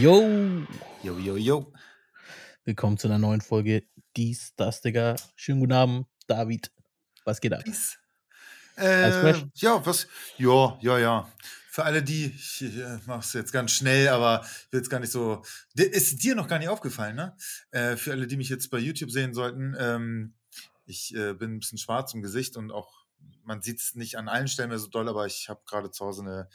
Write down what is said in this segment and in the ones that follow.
Yo! Jo, jo, jo. Willkommen zu einer neuen Folge Dies, das, Digga. Schönen guten Abend, David. Was geht ab? Alles Äh, ja, was? Ja, ja, ja. Für alle die, ich äh, mach's jetzt ganz schnell, aber ich will jetzt gar nicht so. Ist dir noch gar nicht aufgefallen, ne? Äh, für alle, die mich jetzt bei YouTube sehen sollten, ähm, ich äh, bin ein bisschen schwarz im Gesicht und auch, man sieht es nicht an allen Stellen mehr so doll, aber ich habe gerade zu Hause eine,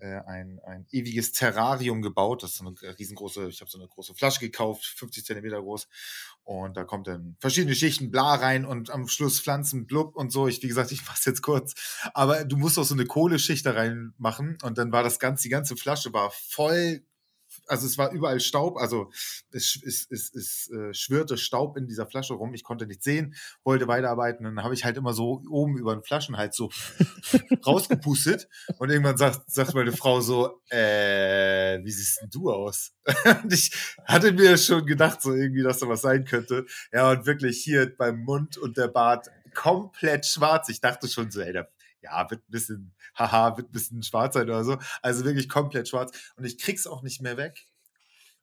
äh, ein, ein ewiges Terrarium gebaut. Das ist so eine riesengroße, ich habe so eine große Flasche gekauft, 50 Zentimeter groß. Und da kommt dann verschiedene Schichten bla rein und am Schluss Pflanzen blub und so. Ich, wie gesagt, ich mach's jetzt kurz. Aber du musst auch so eine Kohleschicht da reinmachen. Und dann war das ganze, die ganze Flasche war voll, also es war überall Staub, also es, es, es, es äh, schwirrte Staub in dieser Flasche rum. Ich konnte nicht sehen, wollte weiterarbeiten. Dann habe ich halt immer so oben über den Flaschenhals so rausgepustet. Und irgendwann sagt, sagt meine Frau so, äh, wie siehst denn du aus? und ich hatte mir schon gedacht, so irgendwie, dass da was sein könnte. Ja, und wirklich hier beim Mund und der Bart komplett schwarz. Ich dachte schon so, ey, der, ja, wird ein bisschen, haha, wird ein bisschen schwarz sein oder so. Also wirklich komplett schwarz. Und ich krieg's auch nicht mehr weg.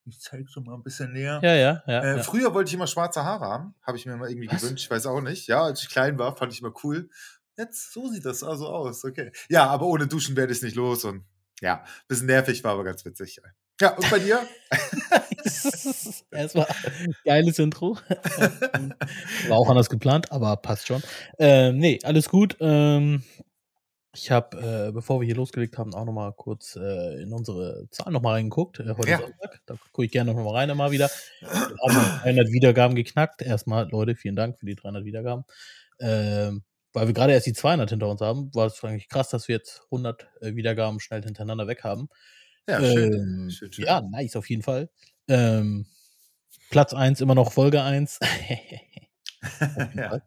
Ich zeig's schon mal ein bisschen näher. Ja, ja, ja. Äh, ja. Früher wollte ich immer schwarze Haare haben. Habe ich mir mal irgendwie Was? gewünscht. Ich weiß auch nicht. Ja, als ich klein war, fand ich immer cool. Jetzt, so sieht das also aus. Okay. Ja, aber ohne Duschen werde ich es nicht los. Und ja, bisschen nervig, war aber ganz witzig. Ja, und bei dir? Erstmal geiles Intro. War auch anders geplant, aber passt schon. Ähm, nee, alles gut. Ähm, ich habe, äh, bevor wir hier losgelegt haben, auch nochmal kurz äh, in unsere Zahlen nochmal reingeguckt. Äh, heute Ja. Sonntag, da gucke ich gerne nochmal rein immer wieder. Wir haben 300 Wiedergaben geknackt. Erstmal, Leute, vielen Dank für die 300 Wiedergaben. Ähm, weil wir gerade erst die 200 hinter uns haben, war es eigentlich krass, dass wir jetzt 100 äh, Wiedergaben schnell hintereinander weg haben. Ja, schön. Ähm, schön, schön. Ja, nice, auf jeden Fall. Ähm, Platz 1 immer noch Folge 1. Ja.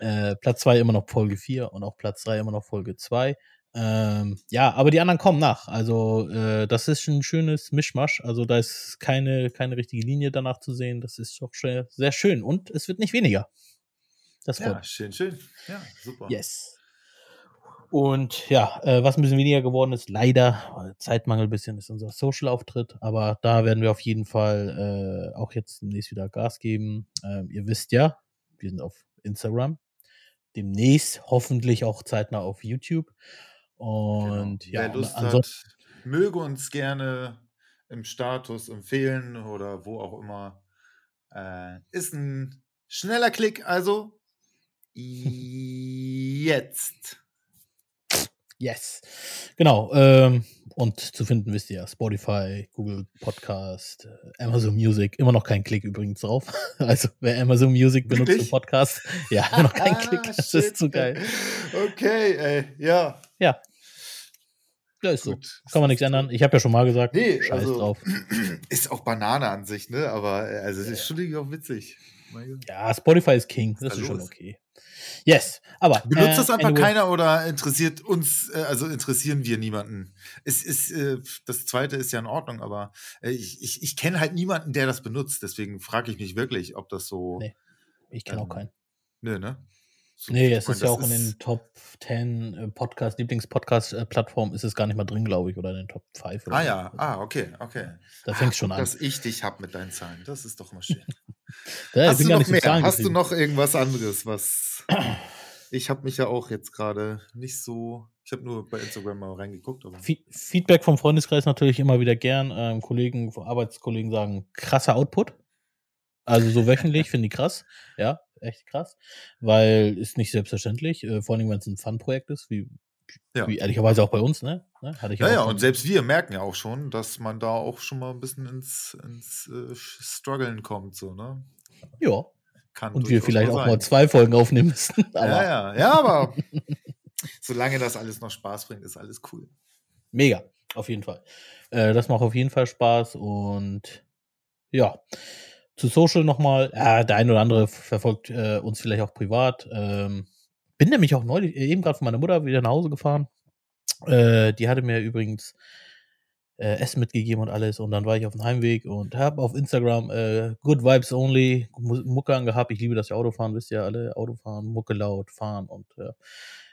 Äh, Platz 2 immer noch Folge 4 und auch Platz 3 immer noch Folge 2. Ähm, ja, aber die anderen kommen nach. Also, äh, das ist ein schönes Mischmasch. Also, da ist keine, keine richtige Linie danach zu sehen. Das ist doch schön, sehr schön. Und es wird nicht weniger. Das ja, schön, schön. Ja, super. Yes. Und ja, äh, was ein bisschen weniger geworden ist, leider, Zeitmangel ein bisschen ist unser Social-Auftritt, aber da werden wir auf jeden Fall äh, auch jetzt demnächst wieder Gas geben. Ähm, ihr wisst ja, wir sind auf Instagram. Demnächst hoffentlich auch zeitnah auf YouTube. Und genau. ja, Wer Lust hat, möge uns gerne im Status empfehlen oder wo auch immer. Äh, ist ein schneller Klick, also jetzt. Yes. Genau. Ähm, und zu finden wisst ihr ja, Spotify, Google Podcast, äh, Amazon Music, immer noch kein Klick übrigens drauf. Also wer Amazon Music benutzt für Wirklich? Podcast, ja, immer noch kein Klick. Ah, Das shit, ist zu geil. Okay, ey, ja. Ja. Ja, ist so. Gut. Kann man nichts ändern. Ich habe ja schon mal gesagt, Nee, scheiß also, drauf. ist auch Banane an sich, ne? Aber äh, also, es ist schon irgendwie auch witzig. Ja, Spotify ist King. Das ist ist da schon los? okay. Yes. Aber. Benutzt äh, das einfach anyway, keiner oder interessiert uns, äh, also interessieren wir niemanden? Es ist, äh, das zweite ist ja in Ordnung, aber äh, ich, ich, ich kenne halt niemanden, der das benutzt. Deswegen frage ich mich wirklich, ob das so. Nee. Ich kenne auch ähm, keinen. Nö, ne? So, Nee, es ist ja auch in den Top 10 äh, Podcast, Lieblings-Podcast-Plattformen ist es gar nicht mal drin, glaube ich, oder in den Top 5 oder Ah so. ja, ah, okay, okay. Da fängt's schon an. Dass ich dich hab mit deinen Zahlen. Das ist doch mal schön. Ja, Hast du noch so mehr? Hast du noch irgendwas anderes, was. Ich habe mich ja auch jetzt gerade nicht so. Ich habe nur bei Instagram mal reingeguckt, aber. Fe- Feedback vom Freundeskreis natürlich immer wieder gern. Ähm, Kollegen, Arbeitskollegen sagen, krasser Output. Also so wöchentlich finde ich krass. Ja, echt krass. Weil ist nicht selbstverständlich. Äh, vor allem, wenn es ein Fun-Projekt ist, wie, Ja. wie ehrlicherweise auch bei uns, ne? ne? Hatte ich Ja, ja, und selbst wir merken ja auch schon, dass man da auch schon mal ein bisschen ins, ins äh, Struggeln kommt, so, ne? Ja. Kann Und wir vielleicht auch mal sein. zwei Folgen aufnehmen müssen. Ja, ja, ja, aber solange das alles noch Spaß bringt, ist alles cool. Mega, auf jeden Fall. Äh, das macht auf jeden Fall Spaß und ja. Zu Social nochmal, ja, der ein oder andere verfolgt äh, uns vielleicht auch privat. Ähm, bin nämlich auch neulich, äh, eben gerade von meiner Mutter wieder nach Hause gefahren. Äh, die hatte mir übrigens äh, Essen mitgegeben und alles. Und dann war ich auf dem Heimweg und habe auf Instagram äh, Good Vibes Only Mu- Mucke angehabt. Ich liebe das ja Autofahren, wisst ihr alle. Autofahren, Mucke laut, fahren und äh,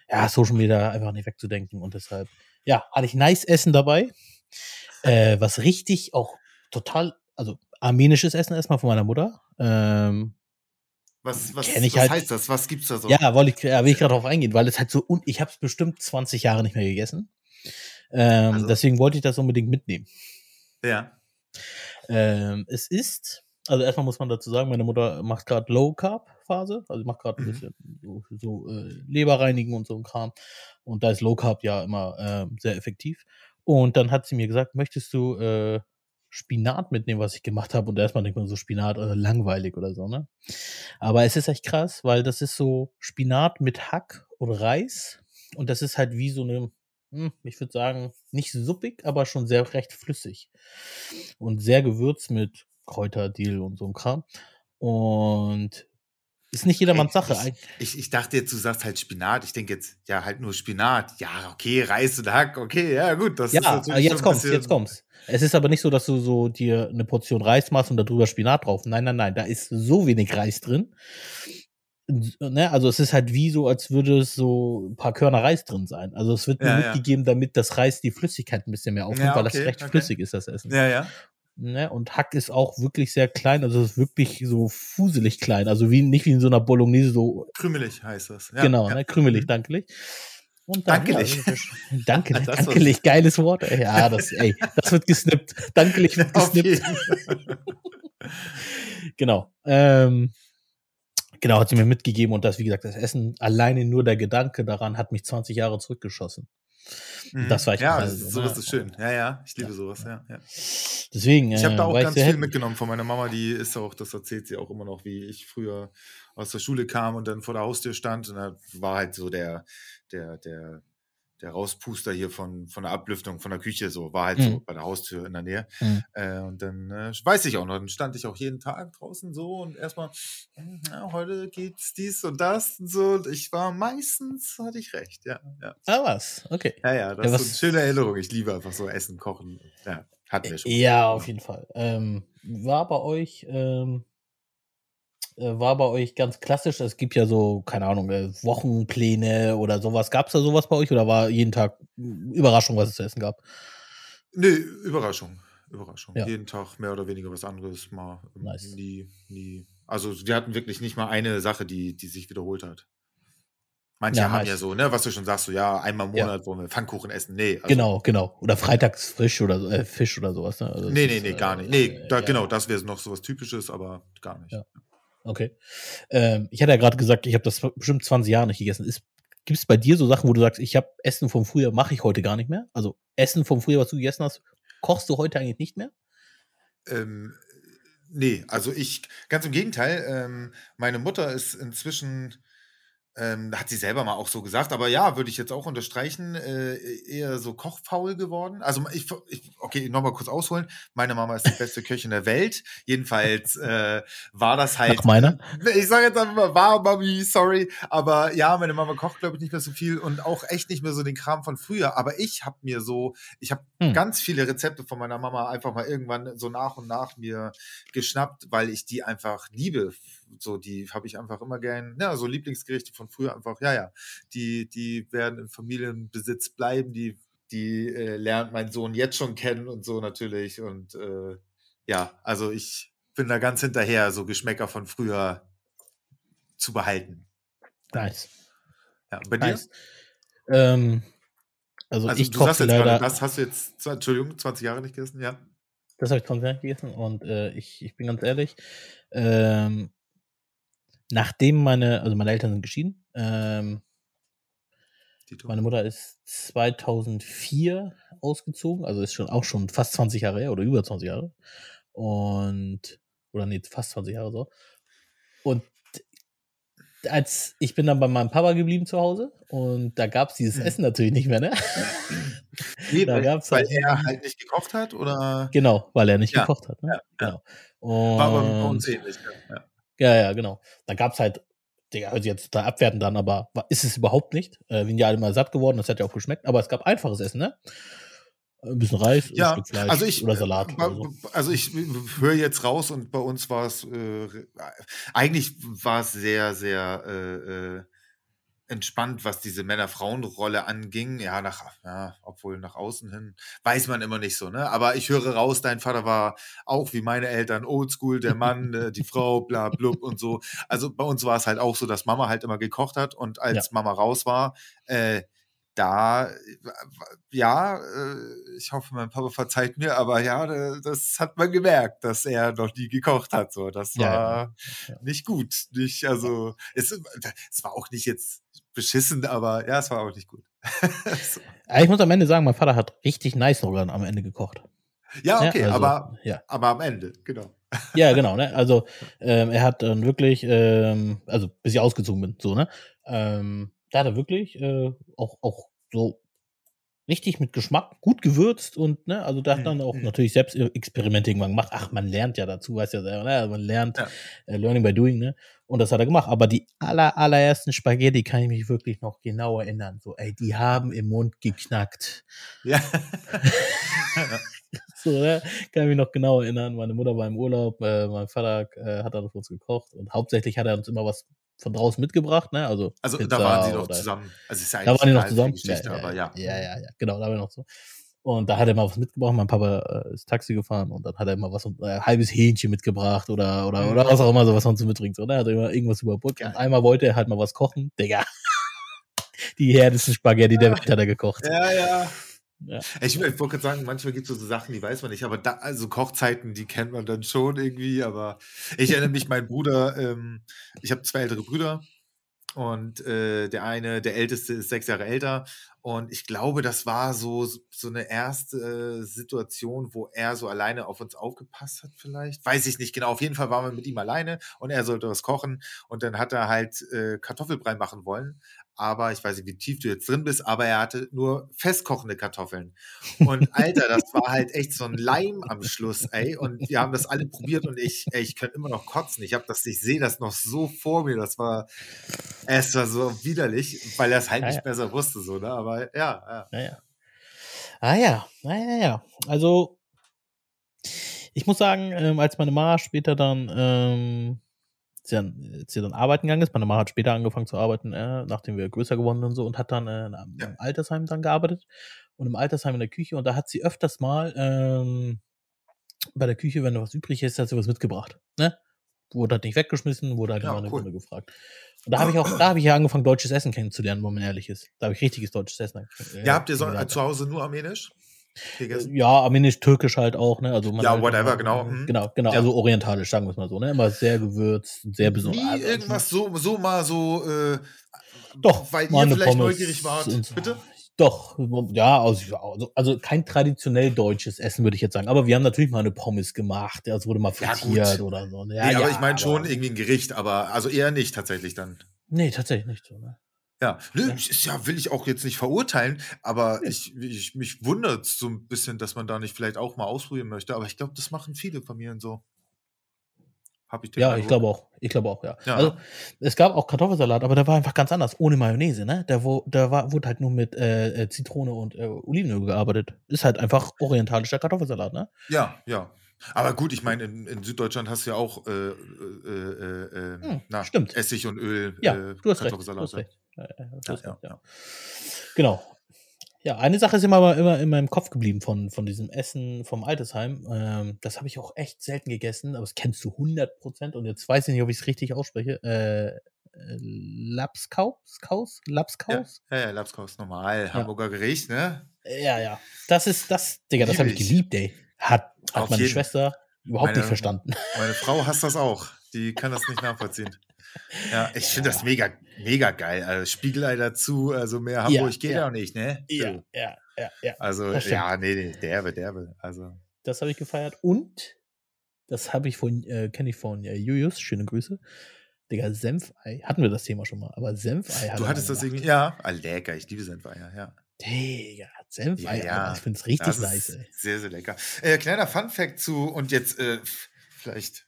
ja, Social Media einfach nicht wegzudenken. Und deshalb, ja, hatte ich nice Essen dabei. Äh, was richtig auch total, also armenisches Essen erstmal von meiner Mutter. Ähm, was, was, was halt- heißt das? Was gibt's da so? Ja, wollte ich, ja, will ich gerade drauf eingehen, weil es halt so, un ich habe es bestimmt 20 Jahre nicht mehr gegessen. Ähm, Also- Deswegen wollte ich das unbedingt mitnehmen. ja. Ähm, es ist, also erstmal muss man dazu sagen, meine Mutter macht gerade Low Carb Phase, also macht gerade ein Mhm. bisschen so, so äh, Leber reinigen und so ein Kram. Und da ist Low Carb ja immer ähm, sehr effektiv. Und dann hat sie mir gesagt, möchtest du äh, Spinat mitnehmen, was ich gemacht habe? Und erstmal denkt man so Spinat äh, langweilig oder so, ne? Aber es ist echt krass, weil das ist so Spinat mit Hack und Reis. Und das ist halt wie so eine, hm, ich würde sagen, nicht suppig, aber schon sehr recht flüssig. Und sehr gewürzt mit Kräuter, Dill und so ein Kram. Und ist nicht jedermanns Sache. Eig- Ich, ich dachte jetzt, du sagst halt Spinat. Ich denke jetzt, ja, halt nur Spinat. Ja, okay, Reis und Hack, okay, ja, gut. Das ist Ja, natürlich aber jetzt bisschen- jetzt kommt's. Es ist aber nicht so, dass du so dir eine Portion Reis machst und da drüber Spinat drauf. Nein, nein, nein, da ist so wenig Reis drin. Ne? Also es ist halt wie so, als würde es so ein paar Körner Reis drin sein. Also es wird nur Ja, ja. mitgegeben, damit das Reis die Flüssigkeit ein bisschen mehr aufnimmt, Ja, weil das okay, recht okay. flüssig ist, das Essen. Ja, ja. Ne? Und Hack ist auch wirklich sehr klein, also es ist wirklich so fuselig klein. Also wie nicht wie in so einer Bolognese, so Krümelig heißt das. Ja, genau, ja. ne? krümelig, Mhm. dankelig. Und dann, Dankelig. Ja, danke, Das war's. dankelig, geiles Wort. Ey. Ja, das, ey, das wird gesnippt. Dankelig wird gesnippt. Genau. Ähm, genau, hat sie mir mitgegeben und das, wie gesagt, das Essen, alleine nur der Gedanke daran hat mich 20 Jahre zurückgeschossen. Mhm. Das war echt Ja, geil, das ist, so, sowas ne? ist schön. Ja, ja, ich liebe Ja. sowas, ja. ja. Deswegen, Ich habe äh, da auch war ich ganz viel mitgenommen von meiner Mama, die ist auch, das erzählt sie auch immer noch, wie ich früher aus der Schule kam und dann vor der Haustür stand und da war halt so der, der, der, der Rauspuster hier von, von der Ablüftung von der Küche, so war halt so Mhm. bei der Haustür in der Nähe. Mhm. Äh, und dann äh, weiß ich auch noch, dann stand ich auch jeden Tag draußen so und erstmal, hm, ja, heute geht's dies und das und so. Und ich war meistens, hatte ich recht, ja. Ja, Ah, was? Okay. ja, ja das Ja, ist so eine schöne Erinnerung. Ich liebe einfach so Essen, Kochen. Ja, hatten wir schon. Ja, auf jeden Fall. Ähm, war bei euch, ähm, äh, war bei euch ganz klassisch, es gibt ja so, keine Ahnung, äh, Wochenpläne oder sowas. Gab es da sowas bei euch oder war jeden Tag mm, Überraschung, was es zu essen gab? Nee, Überraschung. Überraschung. Ja. Jeden Tag mehr oder weniger was anderes. Mal ähm, Nice. nie, nie. Also wir hatten wirklich nicht mal eine Sache, die, die sich wiederholt hat. Manche Ja, haben nice. ja so, ne, was du schon sagst, so ja, einmal im Ja. Monat wollen wir Pfannkuchen essen. Nee, also, genau, genau. Oder freitags frisch oder so, äh, Fisch oder sowas. Ne? Also Nee, nee, ist, nee, äh, gar nicht. Nee, äh, da, ja, genau, das wäre noch so was Typisches, aber gar nicht. Okay. Ähm, ich hatte ja gerade gesagt, ich habe das bestimmt 20 Jahre nicht gegessen. Gibt es bei dir so Sachen, wo du sagst, ich habe Essen vom Frühjahr, mache ich heute gar nicht mehr? Also Essen vom Frühjahr, was du gegessen hast, kochst du heute eigentlich nicht mehr? Ähm, nee, also ich, ganz im Gegenteil, ähm, meine Mutter ist inzwischen, ähm, hat sie selber mal auch so gesagt, aber ja, würde ich jetzt auch unterstreichen, äh, eher so kochfaul geworden. Also ich, ich okay, nochmal kurz ausholen. Meine Mama ist die beste Köchin der Welt. Jedenfalls äh, war das halt. Nach meiner? Ich sage jetzt einfach mal, war Mami, sorry. Aber ja, meine Mama kocht, glaube ich, nicht mehr so viel und auch echt nicht mehr so den Kram von früher. Aber ich habe mir so, ich habe Hm. ganz viele Rezepte von meiner Mama einfach mal irgendwann so nach und nach mir geschnappt, weil ich die einfach liebe. So, die habe ich einfach immer gern, ja, so Lieblingsgerichte von früher einfach, ja, ja. Die, die werden im Familienbesitz bleiben, die, die äh, lernt mein Sohn jetzt schon kennen und so natürlich. Und äh, ja, also ich bin da ganz hinterher, so Geschmäcker von früher zu behalten. Nice. Ja, bei dir? nice. Ähm, also, Also ich du koche sagst jetzt leider, das hast du jetzt, Entschuldigung, 20 Jahre nicht gegessen, ja? das habe ich 20 Jahre gegessen und äh, ich, ich bin ganz ehrlich, ähm, nachdem meine, also meine Eltern sind geschieden, ähm. Meine Mutter ist 2004 ausgezogen, also ist schon auch schon fast 20 Jahre her oder über 20 Jahre. Und, oder nee, fast 20 Jahre so. Und als ich bin dann bei meinem Papa geblieben zu Hause und da gab es dieses Mhm. Essen natürlich nicht mehr, ne? Nee, da weil, gab's weil halt- er halt nicht gekocht hat oder Genau, weil er nicht Ja, gekocht hat. Ne? ja, ja. Genau. Und, war bei uns ähnlich. Ja. Ja. Ja, genau. Da gab es halt, Digga, hört sich jetzt total abwertend an, aber ist es überhaupt nicht. Äh, wir sind ja alle mal satt geworden, das hat ja auch geschmeckt, aber es gab einfaches Essen, ne? Ein bisschen Reis, ein Ja, Stück Fleisch also ich, oder Salat. äh, Oder so. also ich höre jetzt raus und bei uns war es, äh, eigentlich war es sehr, sehr, äh, äh, entspannt, was diese Männer-Frauen-Rolle anging. Ja, nach, ja, obwohl nach außen hin weiß man immer nicht so, ne? Aber ich höre raus, dein Vater war auch wie meine Eltern oldschool, der Mann, äh, die Frau, bla, blub und so. Also bei uns war es halt auch so, dass Mama halt immer gekocht hat und als ja. Mama raus war, äh, da, ja, äh, ich hoffe, mein Papa verzeiht mir, aber ja, das hat man gemerkt, dass er noch nie gekocht hat. So, das war ja, ja. nicht gut. Nicht, also, es, es war auch nicht jetzt beschissen, aber ja, es war auch nicht gut. so. Ich muss am Ende sagen, mein Vater hat richtig nice Nudeln am Ende gekocht. Ja, okay, also, aber, ja. aber am Ende, genau. Ja, genau, ne? Also ähm, er hat dann wirklich, ähm, also bis ich ausgezogen bin, so, ne? Ähm, da hat er wirklich äh, auch, auch so richtig mit Geschmack, gut gewürzt und, ne, also da hat dann auch mhm. natürlich selbst Experimente irgendwann gemacht. Ach, man lernt ja dazu, weißt ja selber, ne? Also man lernt ja. äh, Learning by Doing, ne? Und das hat er gemacht. Aber die aller, allerersten Spaghetti kann ich mich wirklich noch genau erinnern. So, ey, die haben im Mund geknackt. Ja. so, ne? Kann ich mich noch genau erinnern. Meine Mutter war im Urlaub, äh, mein Vater äh, hat dann für uns gekocht und hauptsächlich hat er uns immer was von draußen mitgebracht, ne? Also, also da waren sie noch zusammen. Also ist ja da waren die noch zusammen. Ja, ja, aber ja. Ja, ja, ja, genau, da waren wir noch so. Und da hat er mal was mitgebracht. Mein Papa äh, ist Taxi gefahren und dann hat er immer was, ein äh, halbes Hähnchen mitgebracht oder, oder, oder mhm. was auch immer, so was man so mitbringt. Ne? Hat er immer irgendwas überbrückt. Und einmal wollte er halt mal was kochen. Digga. Die härtesten Spaghetti der Welt hat er gekocht. Ja, ja. Ja. Ich, ich wollte gerade sagen, manchmal gibt es so Sachen, die weiß man nicht, aber da, also Kochzeiten, die kennt man dann schon irgendwie. Aber ich erinnere mich, mein Bruder, ähm, ich habe zwei ältere Brüder und äh, der eine, der älteste, ist sechs Jahre älter. Und ich glaube, das war so, so eine erste äh, Situation, wo er so alleine auf uns aufgepasst hat, vielleicht. Weiß ich nicht genau. Auf jeden Fall waren wir mit ihm alleine und er sollte was kochen. Und dann hat er halt äh, Kartoffelbrei machen wollen aber ich weiß nicht, wie tief du jetzt drin bist, aber er hatte nur festkochende Kartoffeln. Und Alter, das war halt echt so ein Leim am Schluss, ey. Und wir haben das alle probiert und ich, ey, ich könnte immer noch kotzen. Ich habe das, ich sehe das noch so vor mir. Das war, es war so widerlich, weil er es halt ja, nicht ja. besser wusste, so, ne? Aber ja, ja. ja, ja. Ah ja, ja, ja. Also ich muss sagen, ähm, als meine Mama später dann ähm, sie dann, sie dann arbeiten gegangen ist. Meine Mama hat später angefangen zu arbeiten, äh, nachdem wir größer geworden sind und so, und hat dann äh, im ja. Altersheim dann gearbeitet und im Altersheim in der Küche. Und da hat sie öfters mal ähm, bei der Küche, wenn da was übrig ist, hat sie was mitgebracht. Ne? Wurde halt nicht weggeschmissen, wurde halt ja, immer eine cool. Runde gefragt. Und da habe ich auch, da habe ich ja angefangen, deutsches Essen kennenzulernen, wenn man ehrlich ist. Da habe ich richtiges deutsches Essen. Äh, ja, habt ihr so, äh, zu Hause nur Armenisch? Gegessen? Ja, armenisch, türkisch halt auch, ne? Also ja, whatever, immer, genau. Hm. Genau, genau, ja. also orientalisch, sagen wir es mal so, ne? Immer sehr gewürzt, sehr besonders. Nie also, irgendwas so, so mal so, äh, doch, weil ihr vielleicht Pommes neugierig wart. So. Bitte? Doch, ja, also, also kein traditionell deutsches Essen, würde ich jetzt sagen. Aber wir haben natürlich mal eine Pommes gemacht. Ja, es wurde mal frittiert ja, oder so. Ne? Ja, nee, aber ich meine schon irgendwie ein Gericht, aber also eher nicht tatsächlich dann. Nee, tatsächlich nicht so, ne? Ja, ne, ist ja, will ich auch jetzt nicht verurteilen, aber ich, ich, mich wundert so ein bisschen, dass man da nicht vielleicht auch mal ausprobieren möchte. Aber ich glaube, das machen viele Familien so. Hab ich ja, ich glaube auch. Ich glaube auch, ja. ja. Also es gab auch Kartoffelsalat, aber der war einfach ganz anders, ohne Mayonnaise, ne? Der, wo, der war, wurde halt nur mit äh, äh Zitrone und äh, Olivenöl gearbeitet. Ist halt einfach orientalischer Kartoffelsalat, ne? Ja, ja. Aber gut, ich meine, in, in, Süddeutschland hast du ja auch äh, äh, äh, ähm, hm, na, stimmt. Essig und Öl. Ja, du hast recht. Du hast recht. Ja, ja, ja. Genau. Ja, eine Sache ist immer, immer in meinem Kopf geblieben von, von diesem Essen vom Altersheim. Ähm, das habe ich auch echt selten gegessen, aber das kennst du 100% und jetzt weiß ich nicht, ob ich es richtig ausspreche. Äh, äh Lapskaus? Kaus? Lapskaus? Ja, ja, Lapskaus, normal. Hamburger Gericht, ne? Ja, ja. Das ist, das, Digga, das habe ich geliebt, ey. Hat, hat meine jeden. Schwester überhaupt meine, nicht verstanden. Meine Frau hasst das auch. Die kann das nicht nachvollziehen. Ja, ich finde das mega, mega geil. Also Spiegelei dazu, also mehr Hamburg ja, geht ja auch nicht, ne? Ja, ja, ja, ja. Also, ja, nee, nee, derbe, derbe. Also. Das habe ich gefeiert und das habe ich von, äh, kenne ich von äh, Julius, schöne Grüße. Digga, Senfei, hatten wir das Thema schon mal, aber Senfei hat Du hattest das irgendwie, ja, ah, lecker, ich liebe Senfeier, ja. Digga, Senfei, ja, ja. ich finde es richtig nice. Sehr, sehr lecker. Äh, kleiner Fun-Fact zu, und jetzt, äh, vielleicht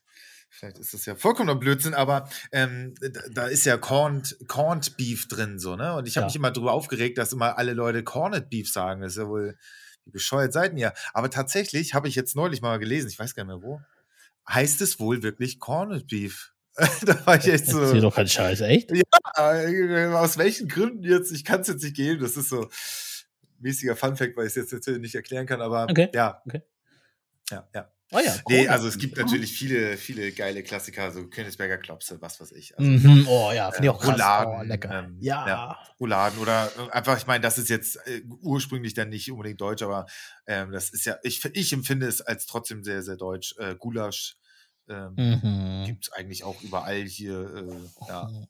vielleicht ist das ja vollkommener Blödsinn, aber ähm, da ist ja Corned, Corned Beef drin, so, ne? Und ich habe ja. mich immer darüber aufgeregt, dass immer alle Leute Corned Beef sagen. Das ist ja wohl, wie bescheuert seid ihr. Aber tatsächlich habe ich jetzt neulich mal gelesen, ich weiß gar nicht mehr wo, heißt es wohl wirklich Corned Beef. da war ich echt so. Erzähl doch keinen Scheiß, echt? Ja, äh, aus welchen Gründen jetzt? Ich kann es jetzt nicht geben. Das ist so mäßiger Funfact, weil ich es jetzt natürlich nicht erklären kann, aber Okay. ja. Okay. Ja, ja. Oh ja, Nee, cool. also es gibt natürlich viele, viele geile Klassiker, so Königsberger Klopse, was weiß ich. Also, Mhm. Oh ja, finde ich äh, auch krass. Rouladen, oh, lecker. ähm, ja. ja. Rouladen oder äh, einfach, ich meine, das ist jetzt äh, ursprünglich dann nicht unbedingt deutsch, aber ähm, das ist ja, ich, ich empfinde es als trotzdem sehr, sehr deutsch. Äh, Gulasch ähm, Mhm. gibt es eigentlich auch überall hier. Äh, ja. Mhm.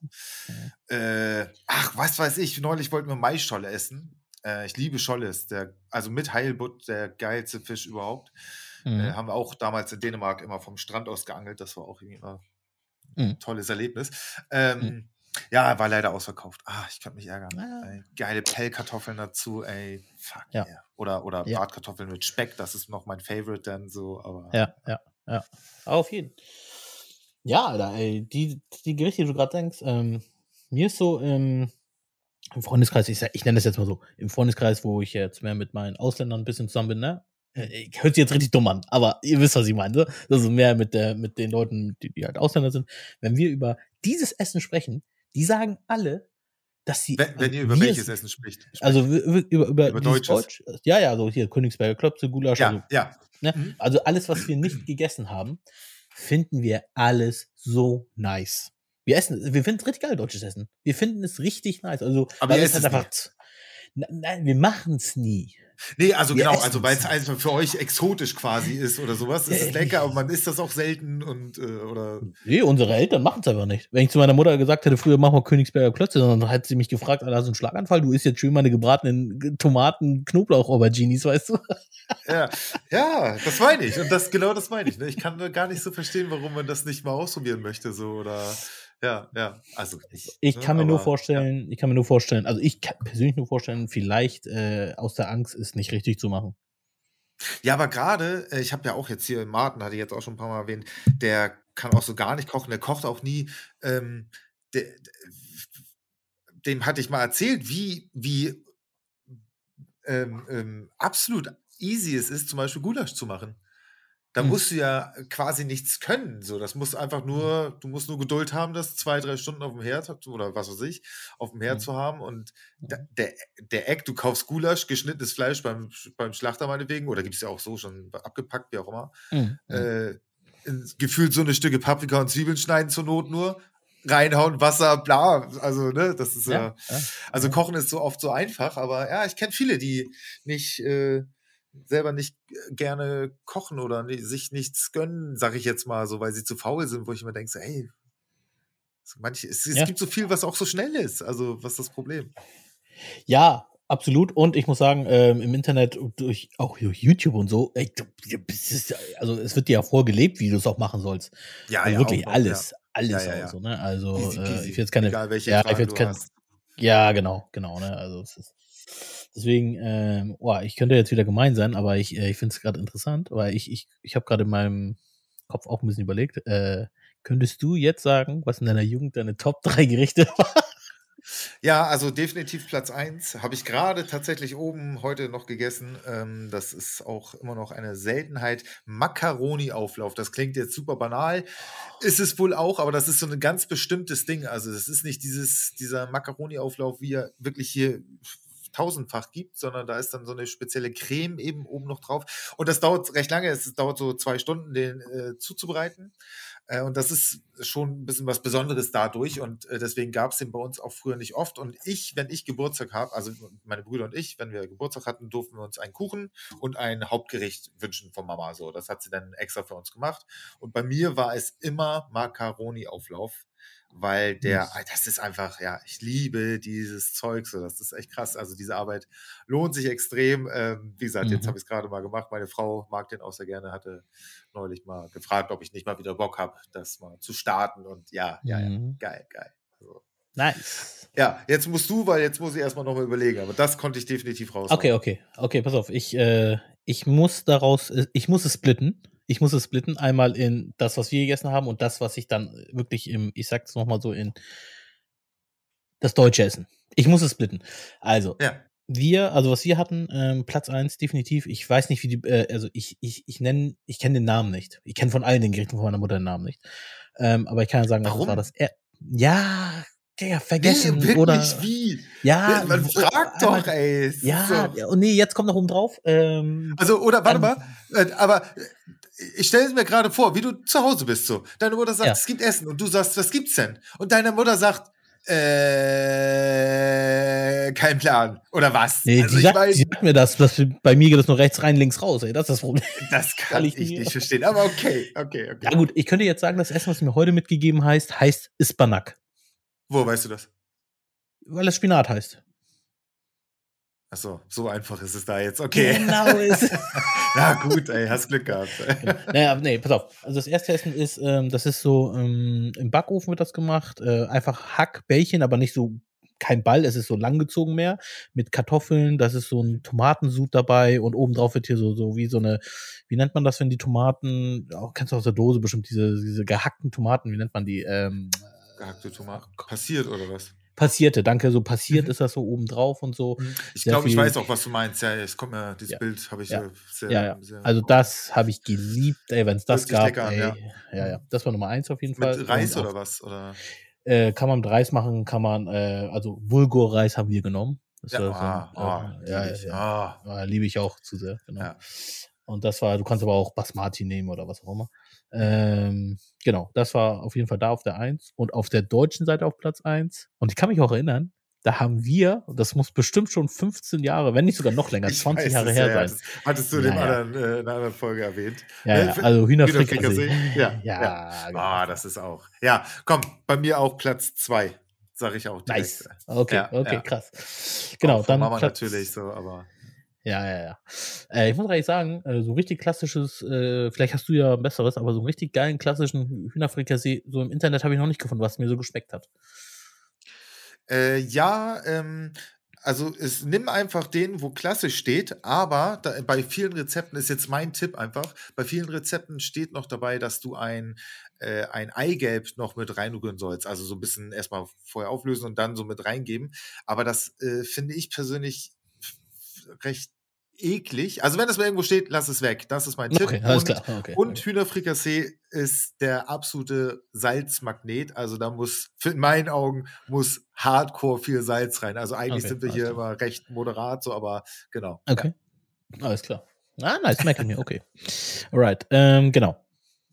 Äh, ach, was weiß ich, neulich wollten wir Maischolle essen. Äh, ich liebe Scholles, der, also mit Heilbutt der geilste Fisch überhaupt. Äh, Mhm. haben wir auch damals in Dänemark immer vom Strand aus geangelt. Das war auch irgendwie immer Mhm. ein tolles Erlebnis. Ähm, Ja, war leider ausverkauft. Ah, ich kann mich ärgern. Ah. Ey, geile Pellkartoffeln dazu, ey. Fuck Ja. yeah. Oder, oder Ja. Bratkartoffeln mit Speck, das ist noch mein Favorite dann so, aber. Ja, ja, ja. Auf jeden. Ja, Alter, ey, die, die Gerichte, die du gerade denkst, ähm, mir ist so im, im Freundeskreis, ich, ich nenne das jetzt mal so, im Freundeskreis, wo ich jetzt mehr mit meinen Ausländern ein bisschen zusammen bin, ne? Äh, Hört sich jetzt richtig dumm an, aber ihr wisst, was ich meine. ne? Also mehr mit, der, mit den Leuten, die, die halt Ausländer sind. Wenn wir über dieses Essen sprechen, die sagen alle, dass sie. Wenn, wenn ihr über welches Essen spricht. sprecht. Also über, über, Über Deutsches. Deutsch. Ja, ja, so hier Königsberger Klopse, Gulasch, also ja, ja. Ne? Mhm. Also alles, was wir nicht gegessen haben, finden wir alles so nice. Wir essen, wir finden es richtig geil, deutsches Essen. Wir finden es richtig nice. Also, Aber ihr es esst halt einfach. z- N- Nein, wir machen es nie. Nee, also Wir genau, also weil es es. einfach für euch exotisch quasi ist oder sowas. Es ist Äh, lecker, aber man isst das auch selten und äh, oder. Nee, unsere Eltern machen es einfach nicht. Wenn ich zu meiner Mutter gesagt hätte, früher machen wir Königsberger Klötze, dann hätte sie mich gefragt, Alter, hast du einen Schlaganfall? Du isst jetzt schön meine gebratenen Tomaten, Knoblauch, Auberginis, weißt du? Ja, ja, das meine ich. Und das genau das meine ich. Ne? Ich kann gar nicht so verstehen, warum man das nicht mal ausprobieren möchte. So oder ja, ja. Also ich, Ich ne, kann mir nur vorstellen, ich kann mir nur vorstellen, also ich kann persönlich nur vorstellen, vielleicht äh, aus der Angst es nicht richtig zu machen. Ja, aber gerade, äh, ich habe ja auch jetzt hier Martin, hatte ich jetzt auch schon ein paar Mal erwähnt, der kann auch so gar nicht kochen, der kocht auch nie. Ähm, der, dem hatte ich mal erzählt, wie, wie ähm, ähm, absolut easy es ist, zum Beispiel Gulasch zu machen. Da Hm. musst du ja quasi nichts können. So, das muss einfach nur, du musst nur Geduld haben, das zwei, drei Stunden auf dem Herd oder was weiß ich, auf dem Herd Hm. zu haben. Und da, Mhm. der, der Eck, du kaufst Gulasch, geschnittenes Fleisch beim, beim Schlachter meinetwegen, oder gibt es ja auch so schon abgepackt, wie auch immer. Mhm. Äh, in- gefühlt so eine Stücke Paprika und Zwiebeln schneiden zur Not nur. Reinhauen, Wasser, bla. Also, ne, das ist ja. ja. Also Ja. Kochen ist so oft so einfach, aber ja, ich kenne viele, die nicht äh, selber nicht äh, gerne kochen oder ni- sich nichts gönnen, sag ich jetzt mal so, weil sie zu faul sind, wo ich mir denke, so, hey, so manche, es, es Ja. gibt so viel, was auch so schnell ist. Also, was ist das Problem? Ja, absolut. Und ich muss sagen, ähm, im Internet, durch, auch durch YouTube und so, ey, du, bist ja- also es wird dir ja vorgelebt, wie du es auch machen sollst. Ja, also ja, wirklich auch alles, alles Ja, ja, auch ja. so, ne? Also Easy äh, peasy, ich will jetzt keine, egal welche ja, ich will jetzt kein, hast. ja, genau, genau, ne? Also es ist, deswegen, ähm, oh, ich könnte jetzt wieder gemein sein, aber ich, äh, ich finde es gerade interessant, weil ich, ich, ich habe gerade in meinem Kopf auch ein bisschen überlegt, äh, könntest du jetzt sagen, was in deiner Jugend deine Top 3 Gerichte waren? Ja, also definitiv Platz 1. Habe ich gerade tatsächlich oben heute noch gegessen. Ähm, das ist auch immer noch eine Seltenheit. Macaroni-Auflauf. Das klingt jetzt super banal. Ist es wohl auch, aber das ist so ein ganz bestimmtes Ding. Also, das ist nicht dieses, dieser Macaroni-Auflauf, wie er wirklich hier tausendfach gibt, sondern da ist dann so eine spezielle Creme eben oben noch drauf. Und das dauert recht lange. Es dauert so zwei Stunden, den äh, zuzubereiten. Äh, und das ist schon ein bisschen was Besonderes dadurch. Und äh, deswegen gab es den bei uns auch früher nicht oft. Und ich, wenn ich Geburtstag habe, also meine Brüder und ich, wenn wir Geburtstag hatten, durften wir uns einen Kuchen und ein Hauptgericht wünschen von Mama. So, das hat sie dann extra für uns gemacht. Und bei mir war es immer Macaroni-Auflauf. Weil der, ah, das ist einfach, ja, ich liebe dieses Zeug so, das ist echt krass. Also diese Arbeit lohnt sich extrem. Ähm, wie gesagt, jetzt Mhm. habe ich es gerade mal gemacht. Meine Frau mag den auch sehr gerne, hatte neulich mal gefragt, ob ich nicht mal wieder Bock habe, das mal zu starten. Und ja, ja, ja, Mhm. geil, geil. Also, Nice. ja, jetzt musst du, weil jetzt muss ich erstmal nochmal überlegen. Aber das konnte ich definitiv raus. Okay, okay, okay, pass auf. Ich, äh, ich muss daraus, äh, ich muss es splitten. Ich muss es splitten. Einmal in das, was wir gegessen haben und das, was ich dann wirklich im, ich sag's nochmal so, in das deutsche Essen. Ich muss es splitten. Also, Ja, wir, also was wir hatten, ähm, Platz eins definitiv. Ich weiß nicht, wie die, äh, also ich, ich, ich nenne, ich kenne den Namen nicht. Ich kenne von allen den Gerichten von meiner Mutter den Namen nicht. Ähm, aber ich kann ja sagen, das Warum? war das. Er ja, Digga, vergessen. wirklich, oder. wie? Ja, Man fragt einmal- doch, ey. Es ist Ja, so- und nee, jetzt kommt noch oben drauf. Ähm, Also, oder warte Ähm, mal, äh, aber ich stelle es mir gerade vor, wie du zu Hause bist so. Deine Mutter sagt, Ja. es gibt Essen und du sagst, was gibt's denn? Und deine Mutter sagt, äh, kein Plan. Oder was? nee, also die, sagt, mein, die sagt mir das, dass bei mir geht das nur rechts rein, links raus, ey. Das ist das Problem. das kann ich nicht verstehen. Aber okay, okay, okay. Ja, gut, ich könnte jetzt sagen, das Essen, was mir heute mitgegeben heißt, heißt Ispanak. Wo weißt du das? Weil es Spinat heißt. Achso, so einfach ist es da jetzt. Okay. Genau ist. Na gut, ey, hast Glück gehabt. naja, nee, pass auf. Also das erste Essen ist, ähm, das ist so, ähm, im Backofen wird das gemacht. Äh, einfach Hackbällchen, aber nicht so, kein Ball, es ist so langgezogen mehr. Mit Kartoffeln, das ist so ein Tomatensud dabei und obendrauf wird hier so, so wie so eine, wie nennt man das, wenn die Tomaten, auch kennst du aus der Dose bestimmt, diese, diese gehackten Tomaten, wie nennt man die? Ähm, Gehackte Tomaten. Passiert oder was? Passierte, danke, so passiert Mhm. ist das so obendrauf und so. Ich Sehr glaube, ich weiß auch, was du meinst. Ja, es kommt mir, dieses Ja. Bild habe ich Ja. äh, sehr, Ja, ja. sehr. Also das habe ich geliebt, ey, wenn es das gab. lecker ey. ja. Ja. ja, Das war Nummer eins auf jeden Fall. Mit Reis Und oder was? Oder? Äh, kann man mit Reis machen, kann man, äh, also Bulgur-Reis haben wir genommen. Das Ja, war ah, so, ah, äh, ja, ich. ja, Ah, ja, liebe ich auch zu sehr. Genau. Ja. Und das war, du kannst aber auch Basmati nehmen oder was auch immer. Ähm, genau, das war auf jeden Fall da auf der Eins und auf der deutschen Seite auf Platz eins. Und ich kann mich auch erinnern, da haben wir, das muss bestimmt schon 15 Jahre, wenn nicht sogar noch länger, ich 20 weiß Jahre her ja, sein. Hattest, du Ja, in, ja. Anderen, äh, in einer anderen Folge erwähnt. Ja, Äh, ja, also Hühnerfrikassee. Ja, ja, genau. Ah, das ist auch. Ja, komm, bei mir auch Platz zwei, sage ich auch direkt. Nice. Okay, Ja, okay, ja. krass. Genau, dann Mama Platz, natürlich so, aber. Ja, ja, ja. Äh, ich muss ehrlich sagen, äh, so richtig klassisches, äh, vielleicht hast du ja ein besseres, aber so einen richtig geilen klassischen Hühnerfrikassee, so im Internet habe ich noch nicht gefunden, was mir so geschmeckt hat. Äh, ja, ähm, also es nimm einfach den, wo klassisch steht, aber da, bei vielen Rezepten ist jetzt mein Tipp einfach, bei vielen Rezepten steht noch dabei, dass du ein, äh, ein Eigelb noch mit reinrühren sollst. Also so ein bisschen erstmal vorher auflösen und dann so mit reingeben. Aber das äh, finde ich persönlich recht eklig. Also wenn das mal irgendwo steht, lass es weg. Das ist mein Tipp. Okay, alles und, klar. Okay. und Hühnerfrikassee ist der absolute Salzmagnet. Also da muss, in meinen Augen, muss hardcore viel Salz rein. Also eigentlich Okay, sind wir hier klar. immer recht moderat, so, aber genau. okay. Alles klar. Ah, nice, merke mir, okay. Alright, ähm, genau.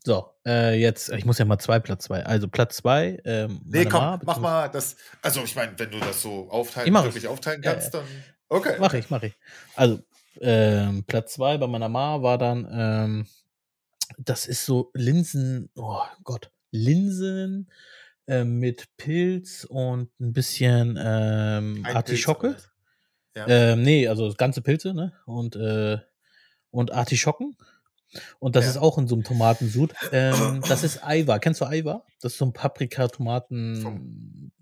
So, äh, jetzt, ich muss ja mal zwei, Platz zwei. Also Platz zwei, ähm, Nee, komm, Ma, mach mal das. Also ich meine, wenn du das so aufteilen, wirklich aufteilen Ja, kannst, dann. Okay. Mach ich, mach ich. Also, ähm, Platz zwei bei meiner Ma war dann, ähm, das ist so Linsen, oh Gott, Linsen ähm, mit Pilz und ein bisschen ähm, Ein Pilz Artischocke. was? Ja. Ähm, nee, also ganze Pilze, ne? Und, äh, und Artischocken. Und das Ja. ist auch in so einem Tomatensud. Ähm, das ist Aiwa. Kennst du Aiwa? Das ist so ein Paprika-Tomaten.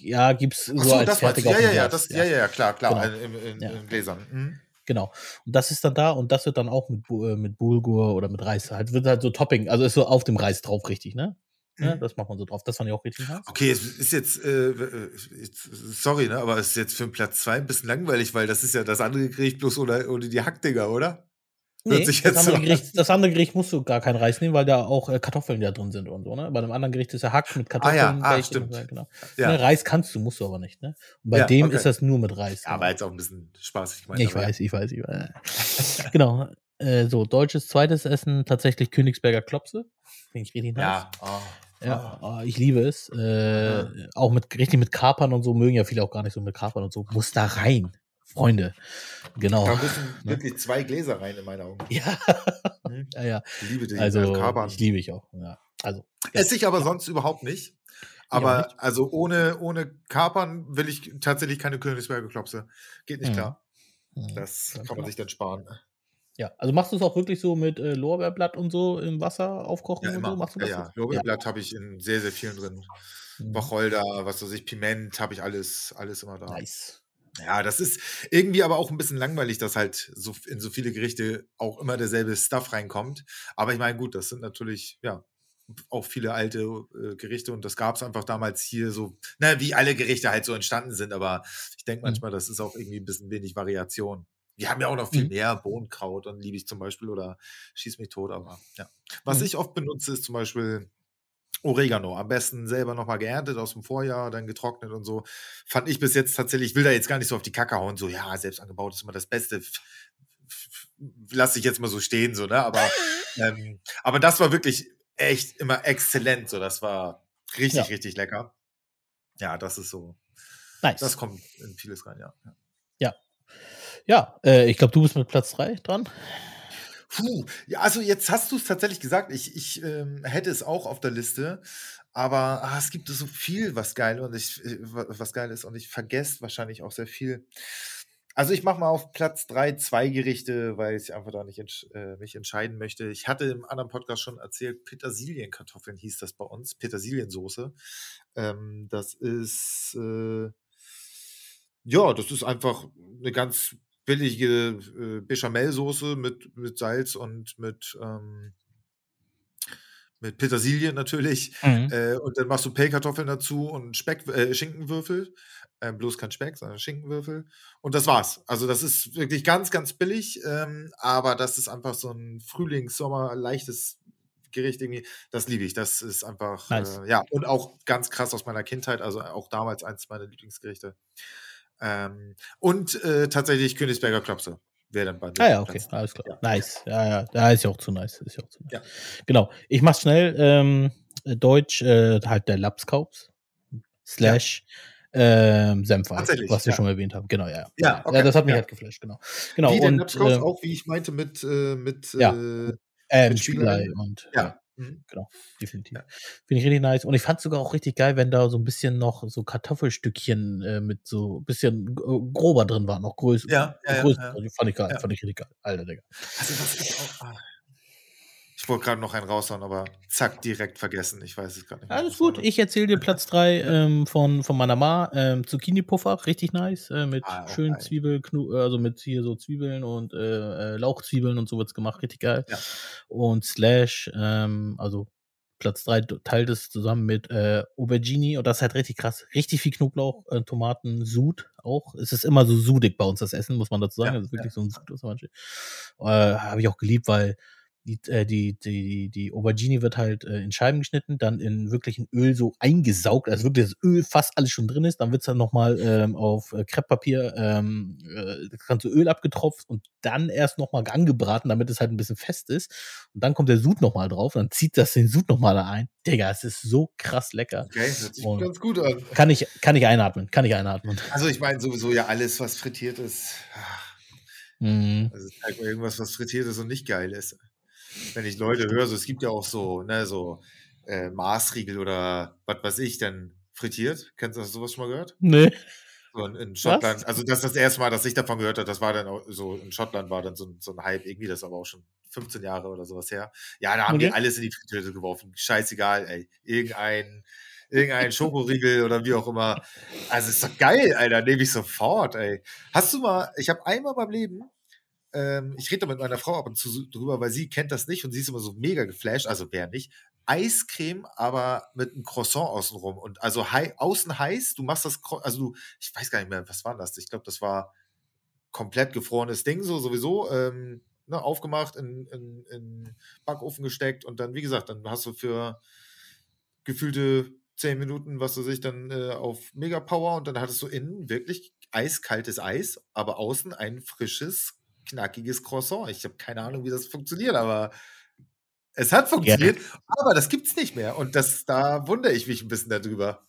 Ja, gibt's so so, als das fertig. Ja, ja, ja, das, ja, ja, ja, klar, klar. Genau. also In, in, Ja. in Gläsern. Mhm. Genau. Und das ist dann da und das wird dann auch mit, äh, mit Bulgur oder mit Reis halt, wird halt so Topping, also ist so auf dem Reis drauf, richtig, ne? Ja, Mhm. das macht man so drauf. Das fand ich auch richtig nice. Okay, es ist jetzt, äh, äh, sorry, ne, aber es ist jetzt für den Platz zwei ein bisschen langweilig, weil das ist ja das andere Gericht bloß ohne, ohne die Hackdinger, oder? Nee, das andere. Gericht, das andere Gericht musst du gar keinen Reis nehmen, weil da auch äh, Kartoffeln ja drin sind und so, ne? Bei dem anderen Gericht ist ja Hack mit Ah Kartoffeln, ja, ah, stimmt. so, genau. Ja, Ne, Reis kannst du, musst du aber nicht, ne? Und bei Ja, dem okay. ist das nur mit Reis. ja genau. aber jetzt auch ein bisschen spaßig ich aber weiß, ich weiß, ich weiß. genau. Äh, so, deutsches zweites Essen tatsächlich Königsberger Klopse. Finde ich richtig nice. Ja. Oh. Ja, oh, ich liebe es. Äh, auch mit richtig mit Kapern und so mögen ja viele auch gar nicht so mit Kapern und so. Muss da rein, Freunde. Genau. Da müssen Ne? wirklich zwei Gläser rein in meinen Augen. Ja, Mhm. ja, ja. Ich liebe die Also Kapern. ich liebe ich auch. Ja. Also ja. Esse ich aber sonst überhaupt nicht. Aber nicht. also ohne, ohne Kapern will ich tatsächlich keine Königsberger Klopse. Geht nicht Mhm. klar. Mhm. Das Ganz kann man sich dann sparen. Ja, also machst du es auch wirklich so mit äh, Lorbeerblatt und so im Wasser aufkochen Ja, und so? Machst du ja, das? ja. so? Lorbeerblatt habe ich in sehr, sehr vielen drin. Mhm. Wacholder, was weiß ich, Piment, habe ich alles, alles immer da. Nice. Ja, das ist irgendwie aber auch ein bisschen langweilig, dass halt so in so viele Gerichte auch immer derselbe Stuff reinkommt. Aber ich meine, gut, das sind natürlich, ja, auch viele alte äh, Gerichte und das gab es einfach damals hier so, na, wie alle Gerichte halt so entstanden sind, aber ich denke Mhm. manchmal, das ist auch irgendwie ein bisschen wenig Variation. Wir haben ja auch noch viel Mhm. mehr Bohnenkraut und liebe ich zum Beispiel oder schieß mich tot, aber ja. Was Mhm. ich oft benutze, ist zum Beispiel Oregano, am besten selber nochmal geerntet aus dem Vorjahr, dann getrocknet und so. Fand ich bis jetzt tatsächlich, ich will da jetzt gar nicht so auf die Kacke hauen, so, ja, selbst angebaut ist immer das Beste. Lass ich jetzt mal so stehen, so, ne? Aber, ähm, aber das war wirklich echt immer exzellent, so, das war richtig, ja. richtig lecker. Ja, das ist so. Nice. Das kommt in vieles rein, ja. Ja. Ja, äh, ich glaube, du bist mit Platz 3 dran. Puh, ja, also jetzt hast du es tatsächlich gesagt. Ich, ich ähm, hätte es auch auf der Liste, aber ah, es gibt so viel, was geil und ich, äh, was geil ist und ich vergesse wahrscheinlich auch sehr viel. Also ich mache mal auf Platz 3 zwei Gerichte, weil ich einfach da nicht entsch äh, mich entscheiden möchte. Ich hatte im anderen Podcast schon erzählt, Petersilienkartoffeln hieß das bei uns, Petersiliensoße. Ähm, das ist äh, ja, das ist einfach eine ganz billige äh, Bechamelsoße mit, mit Salz und mit, ähm, mit Petersilie natürlich. Mhm. Äh, und dann machst du Pellkartoffeln dazu und Speck, äh, Schinkenwürfel. Äh, bloß kein Speck, sondern Schinkenwürfel. Und das war's. Also, das ist wirklich ganz, ganz billig. Ähm, aber das ist einfach so ein Frühlings-, Sommer-, leichtes Gericht irgendwie. Das liebe ich. Das ist einfach, nice. Äh, ja, und auch ganz krass aus meiner Kindheit. Also auch damals eins meiner Lieblingsgerichte. Ähm, und äh, tatsächlich Königsberger Klopse wäre dann bei. Ah ja, okay, Platz. alles klar. Ja. Nice. Ja, ja, da ist ja auch zu nice. Ist ja auch zu nice. Ja. Genau. Ich mach's schnell. Ähm, Deutsch, äh, halt der Lapskaups. Slash. Ja. Ähm, Senf, was wir ja. schon erwähnt haben. Genau, ja. Ja, okay. ja das hat mich halt geflasht, genau. genau. Wie und, äh, auch, wie ich meinte, mit, äh, mit, ja. äh, äh, mit Spiegelei und ja. Mhm. Genau, definitiv. Ja. Finde ich richtig nice. Und ich fand es sogar auch richtig geil, wenn da so ein bisschen noch so Kartoffelstückchen äh, mit so ein bisschen grober drin waren, noch größer. Ja, ja, größer. Ja, ja. Fand ich geil, fand ich richtig geil. Alter, Digga. Also, was ich auch. Ah. Ich wollte gerade noch einen raushauen, aber zack, direkt vergessen. Ich weiß es gar nicht. Mehr. Alles gut. Ich erzähle dir Platz 3 ähm, von, von meiner Ma. Ähm, Zucchini-Puffer, richtig nice. Äh, mit ah, schönen geil. Zwiebel, also mit hier so Zwiebeln und äh, äh, Lauchzwiebeln und so wird's gemacht. Richtig geil. Ja. Und Slash, ähm, also Platz 3 teilt es zusammen mit äh, Aubergine und das ist halt richtig krass. Richtig viel Knoblauch, äh, Tomaten, Sud auch. Es ist immer so sudig bei uns das Essen, muss man dazu sagen. Ja, das ist wirklich ja. so ein Sud, äh, Habe ich auch geliebt, weil die, äh, die, die, die Aubergine wird halt äh, in Scheiben geschnitten, dann in wirklichen Öl so eingesaugt, also wirklich das Öl fast alles schon drin ist. Dann wird es dann nochmal ähm, auf äh, Krepppapier, ähm, äh, das ganze Öl abgetropft und dann erst nochmal angebraten, damit es halt ein bisschen fest ist. Und dann kommt der Sud nochmal drauf, dann zieht das den Sud nochmal da ein. Digga, es ist so krass lecker. Okay, hört sich und ganz gut an. Kann ich, kann ich einatmen, kann ich einatmen. Also ich meine sowieso ja alles, was frittiert ist. Mhm. Also irgendwas, was frittiert ist und nicht geil ist wenn ich Leute höre, so, es gibt ja auch so, ne, so äh, Maßriegel oder was weiß ich, dann frittiert. Kennst du das sowas schon mal gehört? Nee. So in, in Schottland, was? also das ist das erste Mal, dass ich davon gehört habe, das war dann auch so, in Schottland war dann so, so ein Hype, irgendwie, das aber auch schon 15 Jahre oder sowas her. Ja, da haben okay. die alles in die Fritteuse geworfen. Scheißegal, ey. Irgendein, irgendein Schokoriegel oder wie auch immer. Also ist doch geil, Alter, nehme ich sofort, ey. Hast du mal, ich habe einmal beim Leben ähm, ich rede da mit meiner Frau ab und zu drüber, weil sie kennt das nicht und sie ist immer so mega geflasht, also wer nicht. Eiscreme, aber mit einem Croissant außenrum. Und also hei außen heiß, du machst das, also du, ich weiß gar nicht mehr, was war das? Ich glaube, das war komplett gefrorenes Ding, so sowieso, ähm, ne, aufgemacht, in, in, in Backofen gesteckt und dann, wie gesagt, dann hast du für gefühlte zehn Minuten, was du sich dann äh, auf Mega Power und dann hattest du innen wirklich eiskaltes Eis, aber außen ein frisches knackiges Croissant. Ich habe keine Ahnung, wie das funktioniert, aber es hat funktioniert, ja. aber das gibt es nicht mehr. Und das, da wundere ich mich ein bisschen darüber.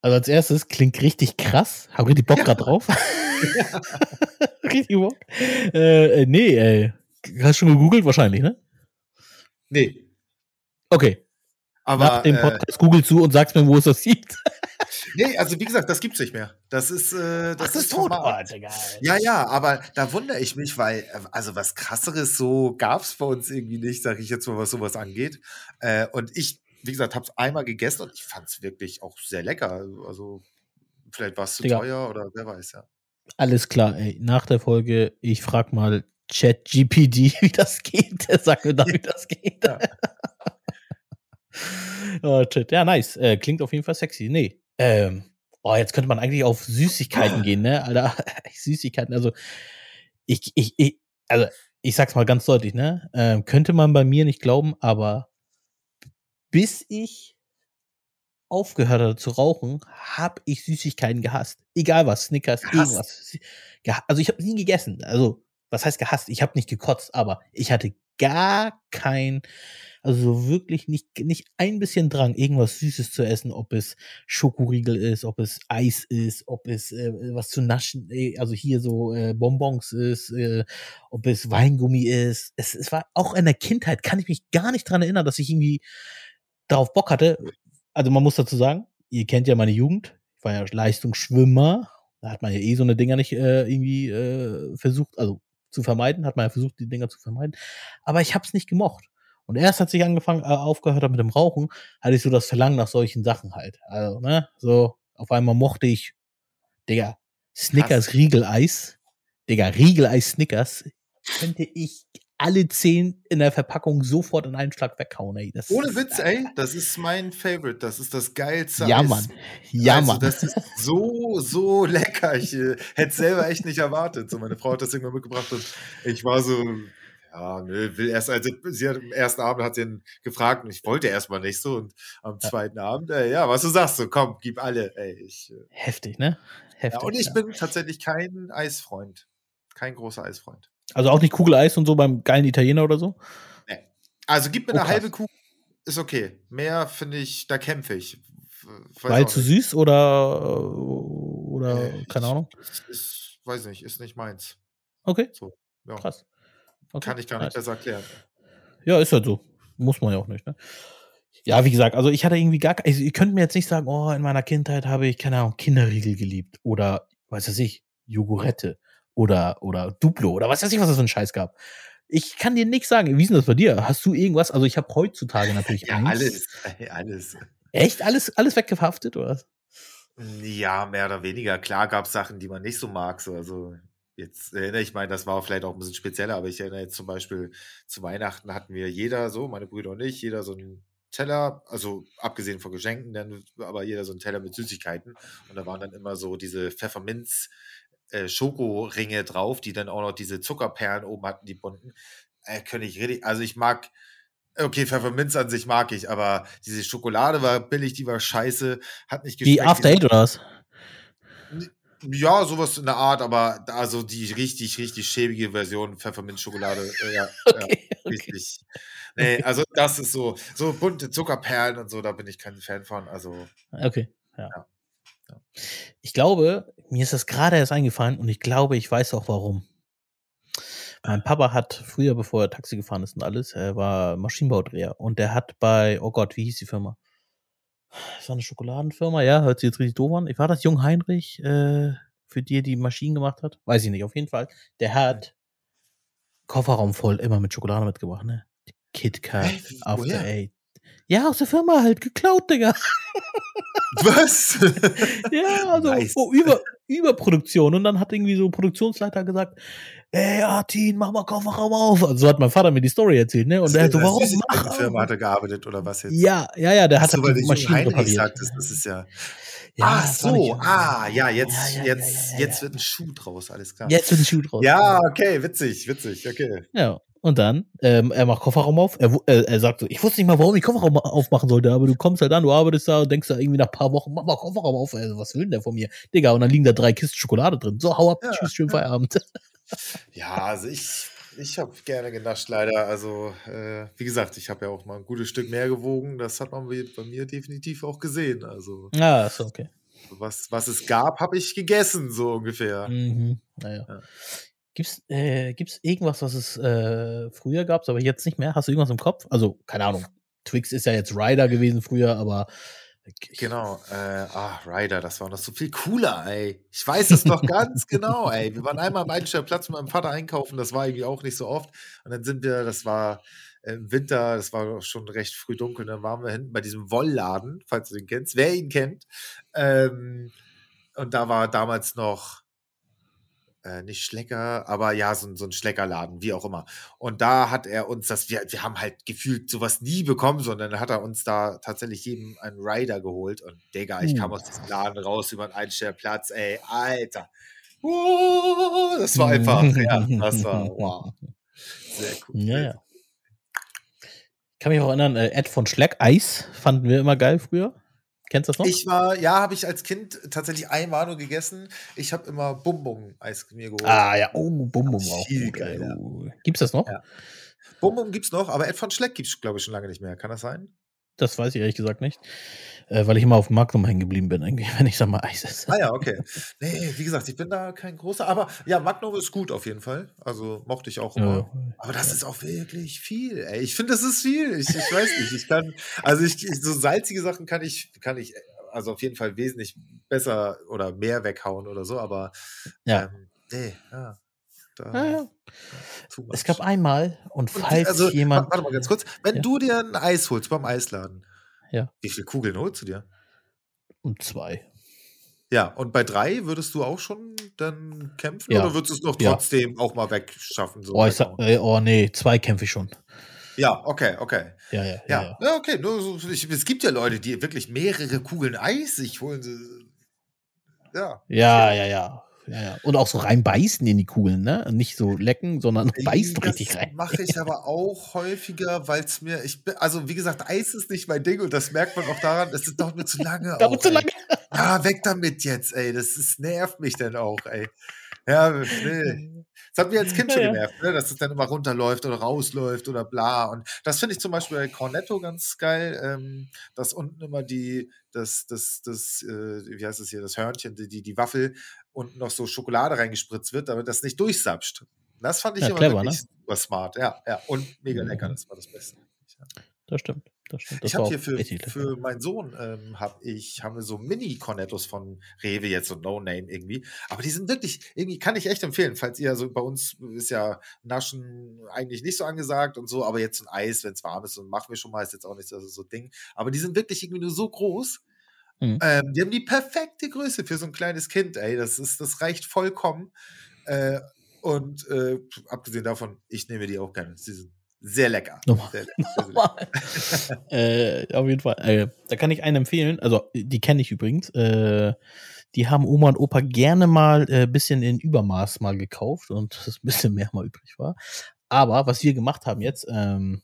Also als erstes klingt richtig krass. Hab richtig Bock ja. gerade drauf. Ja. richtig Bock. Äh, äh, nee, ey. Hast du schon gegoogelt? Wahrscheinlich, ne? Nee. Okay. Aber, Nach dem äh, Podcast äh, google zu und sagst mir, wo es das gibt. Nee, also wie gesagt, das gibt's nicht mehr. Das ist, äh, das, Ach, das ist tot. Oh, ja, ja, aber da wundere ich mich, weil, äh, also was krasseres so gab's bei uns irgendwie nicht, sage ich jetzt mal, was sowas angeht. Äh, und ich, wie gesagt, habe es einmal gegessen und ich fand es wirklich auch sehr lecker. Also vielleicht war es zu Digga. teuer oder wer weiß, ja. Alles klar, ey. Nach der Folge, ich frag mal ChatGPD, wie das geht. Der sagt mir dann, wie das geht. Ja. oh, Chat. Ja, nice. Äh, klingt auf jeden Fall sexy. Nee, ähm, oh, jetzt könnte man eigentlich auf Süßigkeiten gehen, ne? Alter, Süßigkeiten, also ich, ich, ich, also ich sag's mal ganz deutlich, ne? Ähm, könnte man bei mir nicht glauben, aber bis ich aufgehört hatte zu rauchen, habe ich Süßigkeiten gehasst. Egal was, Snickers, Gehasst? irgendwas. Geha also ich habe nie gegessen. Also was heißt gehasst? Ich habe nicht gekotzt, aber ich hatte gar kein, also so wirklich nicht, nicht ein bisschen Drang, irgendwas Süßes zu essen, ob es Schokoriegel ist, ob es Eis ist, ob es äh, was zu naschen, äh, also hier so äh, Bonbons ist, äh, ob es Weingummi ist. Es, es war auch in der Kindheit, kann ich mich gar nicht dran erinnern, dass ich irgendwie darauf Bock hatte. Also man muss dazu sagen, ihr kennt ja meine Jugend. Ich war ja Leistungsschwimmer. Da hat man ja eh so eine Dinger nicht äh, irgendwie äh, versucht, also zu vermeiden, hat man ja versucht, die Dinger zu vermeiden. Aber ich habe es nicht gemocht. Und erst als ich angefangen, äh, aufgehört habe mit dem Rauchen, hatte ich so das Verlangen nach solchen Sachen halt. Also, ne, so, auf einmal mochte ich, Digga, Snickers Riegeleis. Digga, Riegeleis Snickers. Könnte ich alle zehn in der Verpackung sofort in einen Schlag weghauen, ey. Das Ohne Witz, ey, das ist mein Favorite. Das ist das geilste Ja, Eis. Mann. Ja, also, Mann. Das ist so, so lecker. Ich äh, hätte es selber echt nicht erwartet. So, meine Frau hat das irgendwann mitgebracht und ich war so, ja, nö, will erst, also sie hat am ersten Abend hat sie ihn gefragt und ich wollte erstmal nicht so und am Ja. zweiten Abend, äh, ja, was du sagst, so komm, gib alle, ey, ich, äh, Heftig, ne? Heftig. ja, und ich ja. bin tatsächlich kein Eisfreund. Kein großer Eisfreund. Also auch nicht Kugeleis und so beim geilen Italiener oder so? Also gib mir Oh, eine halbe Kugel, ist okay. Mehr finde ich, da kämpfe ich. Weiß Weil zu nicht. süß oder, oder Äh, keine ich- Ahnung? Ist, ist, weiß nicht, ist nicht meins. Okay, So, ja. krass. Okay, Kann ich gar nicht nice. besser erklären. Ja, ist halt so. Muss man ja auch nicht, ne? Ja, wie gesagt, also ich hatte irgendwie gar also ihr könnt mir jetzt nicht sagen, oh, in meiner Kindheit habe ich, keine Ahnung, Kinderriegel geliebt oder, weiß was ich, Jogurette oder, oder Duplo oder was weiß ich, was das für ein Scheiß gab. Ich kann dir nichts sagen. Wie ist denn das bei dir? Hast du irgendwas? Also ich habe heutzutage natürlich Ja, Angst. alles. Alles. Echt? Alles, alles weggehaftet, oder was? Ja, mehr oder weniger. Klar gab es Sachen, die man nicht so mag. So, also jetzt erinnere ich meine, das war vielleicht auch ein bisschen spezieller, aber ich erinnere jetzt zum Beispiel zu Weihnachten hatten wir jeder so, meine Brüder und ich, jeder so einen Teller, also abgesehen von Geschenken, dann aber jeder so einen Teller mit Süßigkeiten. Und da waren dann immer so diese Pfefferminz äh, Schokoringe drauf, die dann auch noch diese Zuckerperlen oben hatten, die bunten. Äh, könnte ich richtig, also ich mag, okay, Pfefferminz an sich mag ich, aber diese Schokolade war billig, die war scheiße, hat nicht Wie geschmeckt. After diese- Eight oder was? ja, sowas in der Art, aber also die richtig, richtig schäbige Version Pfefferminzschokolade, äh, ja, Okay, ja, richtig. Nee, also das ist so, so bunte Zuckerperlen und so, da bin ich kein Fan von. Also, Okay. Ja. Ja. Ich glaube, mir ist das gerade erst eingefallen und ich glaube, ich weiß auch warum. Mein Papa hat früher, bevor er Taxi gefahren ist und alles, er war Maschinenbaudreher und der hat bei, oh Gott, wie hieß die Firma? Das war eine Schokoladenfirma, ja, hört sich jetzt richtig doof an. Ich war das Jung Heinrich, äh, für die die Maschinen gemacht hat? Weiß ich nicht, auf jeden Fall. Der hat Kofferraum voll immer mit Schokolade mitgebracht, ne? KitKat, After? Eight. Ja, aus der Firma halt, geklaut, Digga. was? Ja, also Nice. oh, über, Überproduktion. Und dann hat irgendwie so ein Produktionsleiter gesagt, ey, Artin, mach mal Kofferraum auf. Also so hat mein Vater mir die Story erzählt, ne? Und er hat so, warum mach Firma auf? hat er gearbeitet oder was jetzt? Ja, ja, ja, der hat Achso, halt die Maschinen repariert. sagtest, das ist ja. Ja, Ach so, ah, ja, jetzt, Ja, ja, jetzt, ja, jetzt wird ein Schuh draus, alles klar. Jetzt wird ein Schuh draus. Ja, okay, witzig, witzig, okay. Ja, und dann, ähm, er macht Kofferraum auf. Er, äh, er sagt so, ich wusste nicht mal, warum ich Kofferraum aufmachen sollte, aber du kommst halt an, du arbeitest da und denkst da irgendwie nach ein paar Wochen, mach mal Kofferraum auf. Also, was will denn der von mir? Digga, und dann liegen da drei Kisten Schokolade drin. So, hau ab, Ja, tschüss, schönen Feierabend. Ja, also ich, ich habe gerne genascht, leider. Also, äh, wie gesagt, ich habe ja auch mal ein gutes Stück mehr gewogen. Das hat man bei mir definitiv auch gesehen. Also, Ah, ist okay. was, was es gab, habe ich gegessen, so ungefähr. Mhm. Naja. Ja. Gibt's, äh, gibt's irgendwas, was es äh, früher gab, aber jetzt nicht mehr? Hast du irgendwas im Kopf? Also, keine Ahnung. Twix ist ja jetzt Ryder gewesen früher, aber Genau, äh, ah, Ryder, das war noch so viel cooler, ey. Ich weiß es noch ganz genau, ey. Wir waren einmal am Einstellplatz mit meinem Vater einkaufen, das war irgendwie auch nicht so oft. Und dann sind wir, das war im Winter, das war schon recht früh dunkel, dann waren wir hinten bei diesem Wollladen, falls du den kennst, wer ihn kennt. Ähm, und da war damals noch äh, nicht Schlecker, aber ja, so, ein- so ein Schleckerladen, wie auch immer. Und da hat er uns das, wir, wir haben halt gefühlt sowas nie bekommen, sondern hat er uns da tatsächlich jedem einen Rider geholt. Und Digga, ich kam Uh. aus diesem Laden raus über einen Einstellplatz, ey, Alter. Uh, das war einfach, ja, das war, wow. Sehr cool. Ja, ja. kann mich auch erinnern, äh, Ed von Schleck, Eis, fanden wir immer geil früher. Kennst du das noch? Ich war, ja, habe ich als Kind tatsächlich einmal nur gegessen. Ich habe immer Bum-Bum-Eis mir geholt. Ah ja, oh, Bum Bum auch. Viel. Oh. Gibt's das noch? Ja. Bum-Bum gibt's noch, aber Ed von Schleck gibt's, glaube ich, schon lange nicht mehr. Kann das sein? Das weiß ich ehrlich gesagt nicht. Äh, weil ich immer auf Magnum hängen geblieben bin, irgendwie, wenn ich sag mal Eis esse. Ah ja, okay. Nee, wie gesagt, ich bin da kein großer, aber ja, Magnum ist gut auf jeden Fall. Also mochte ich auch immer. Ja, Aber das ist auch wirklich viel, ey. Ich finde, das ist viel. Ich, ich weiß nicht. Ich kann, also ich, ich, so salzige Sachen kann ich, kann ich, also auf jeden Fall wesentlich besser oder mehr weghauen oder so, aber ja. ähm, nee, ja. Da, ja, ja. Es gab einmal, und falls also, jemand. wa- warte mal ganz kurz. Wenn Ja. du dir ein Eis holst beim Eisladen, Ja. wie viele Kugeln holst du dir? Und zwei. Ja, und bei drei würdest du auch schon dann kämpfen oder würdest du es noch trotzdem auch mal wegschaffen? So Oh, sag, äh, oh nee, zwei kämpfe ich schon. ja, okay, okay. Ja, ja, ja. Ja, okay. Nur ich, es gibt ja Leute, die wirklich mehrere Kugeln Eis sich holen. Ja. Ja, ja, ja. Ja, ja. Und auch so reinbeißen in die Kugeln, ne? Nicht so lecken, sondern beißt das richtig rein. mache ich aber auch häufiger, weil es mir, ich bin, also wie gesagt, Eis ist nicht mein Ding und das merkt man auch daran, es dauert mir zu lange. Dauert auch, zu ey. lange. Ja, weg damit jetzt, ey. Das ist, nervt mich dann auch, ey. Ja, nee. Das hat mich als Kind schon genervt, ne? dass es dann immer runterläuft oder rausläuft oder bla. Und das finde ich zum Beispiel bei Cornetto ganz geil, ähm, dass unten immer die, das, das, das, äh, wie heißt es hier, das Hörnchen, die, die, die Waffel unten noch so Schokolade reingespritzt wird, damit das nicht durchsapscht. Das fand ich Ja, immer clever, wirklich super smart, ja, ja. Und mega Mhm. lecker, das war das Beste. Ja. Das stimmt. Das stimmt. Das Ich habe hier für, für meinen Sohn ähm, hab ich, haben wir so Mini-Cornettos von Rewe, jetzt so No-Name irgendwie. Aber die sind wirklich, irgendwie kann ich echt empfehlen, falls ihr so bei uns ist ja Naschen eigentlich nicht so angesagt und so, aber jetzt ein Eis, wenn es warm ist, und machen wir schon mal, ist jetzt auch nicht so, so ein Ding. Aber die sind wirklich irgendwie nur so groß. Mhm. Ähm, die haben die perfekte Größe für so ein kleines Kind, ey. Das ist, das reicht vollkommen. Äh, und äh, abgesehen davon, ich nehme die auch gerne. Sie sind sehr lecker. Nochmal. Sehr, lecker. äh, auf jeden Fall. Äh, da kann ich einen empfehlen. Also, die kenne ich übrigens. Äh, die haben Oma und Opa gerne mal ein äh, bisschen in Übermaß mal gekauft und das ein bisschen mehr mal übrig war. Aber was wir gemacht haben jetzt, ähm,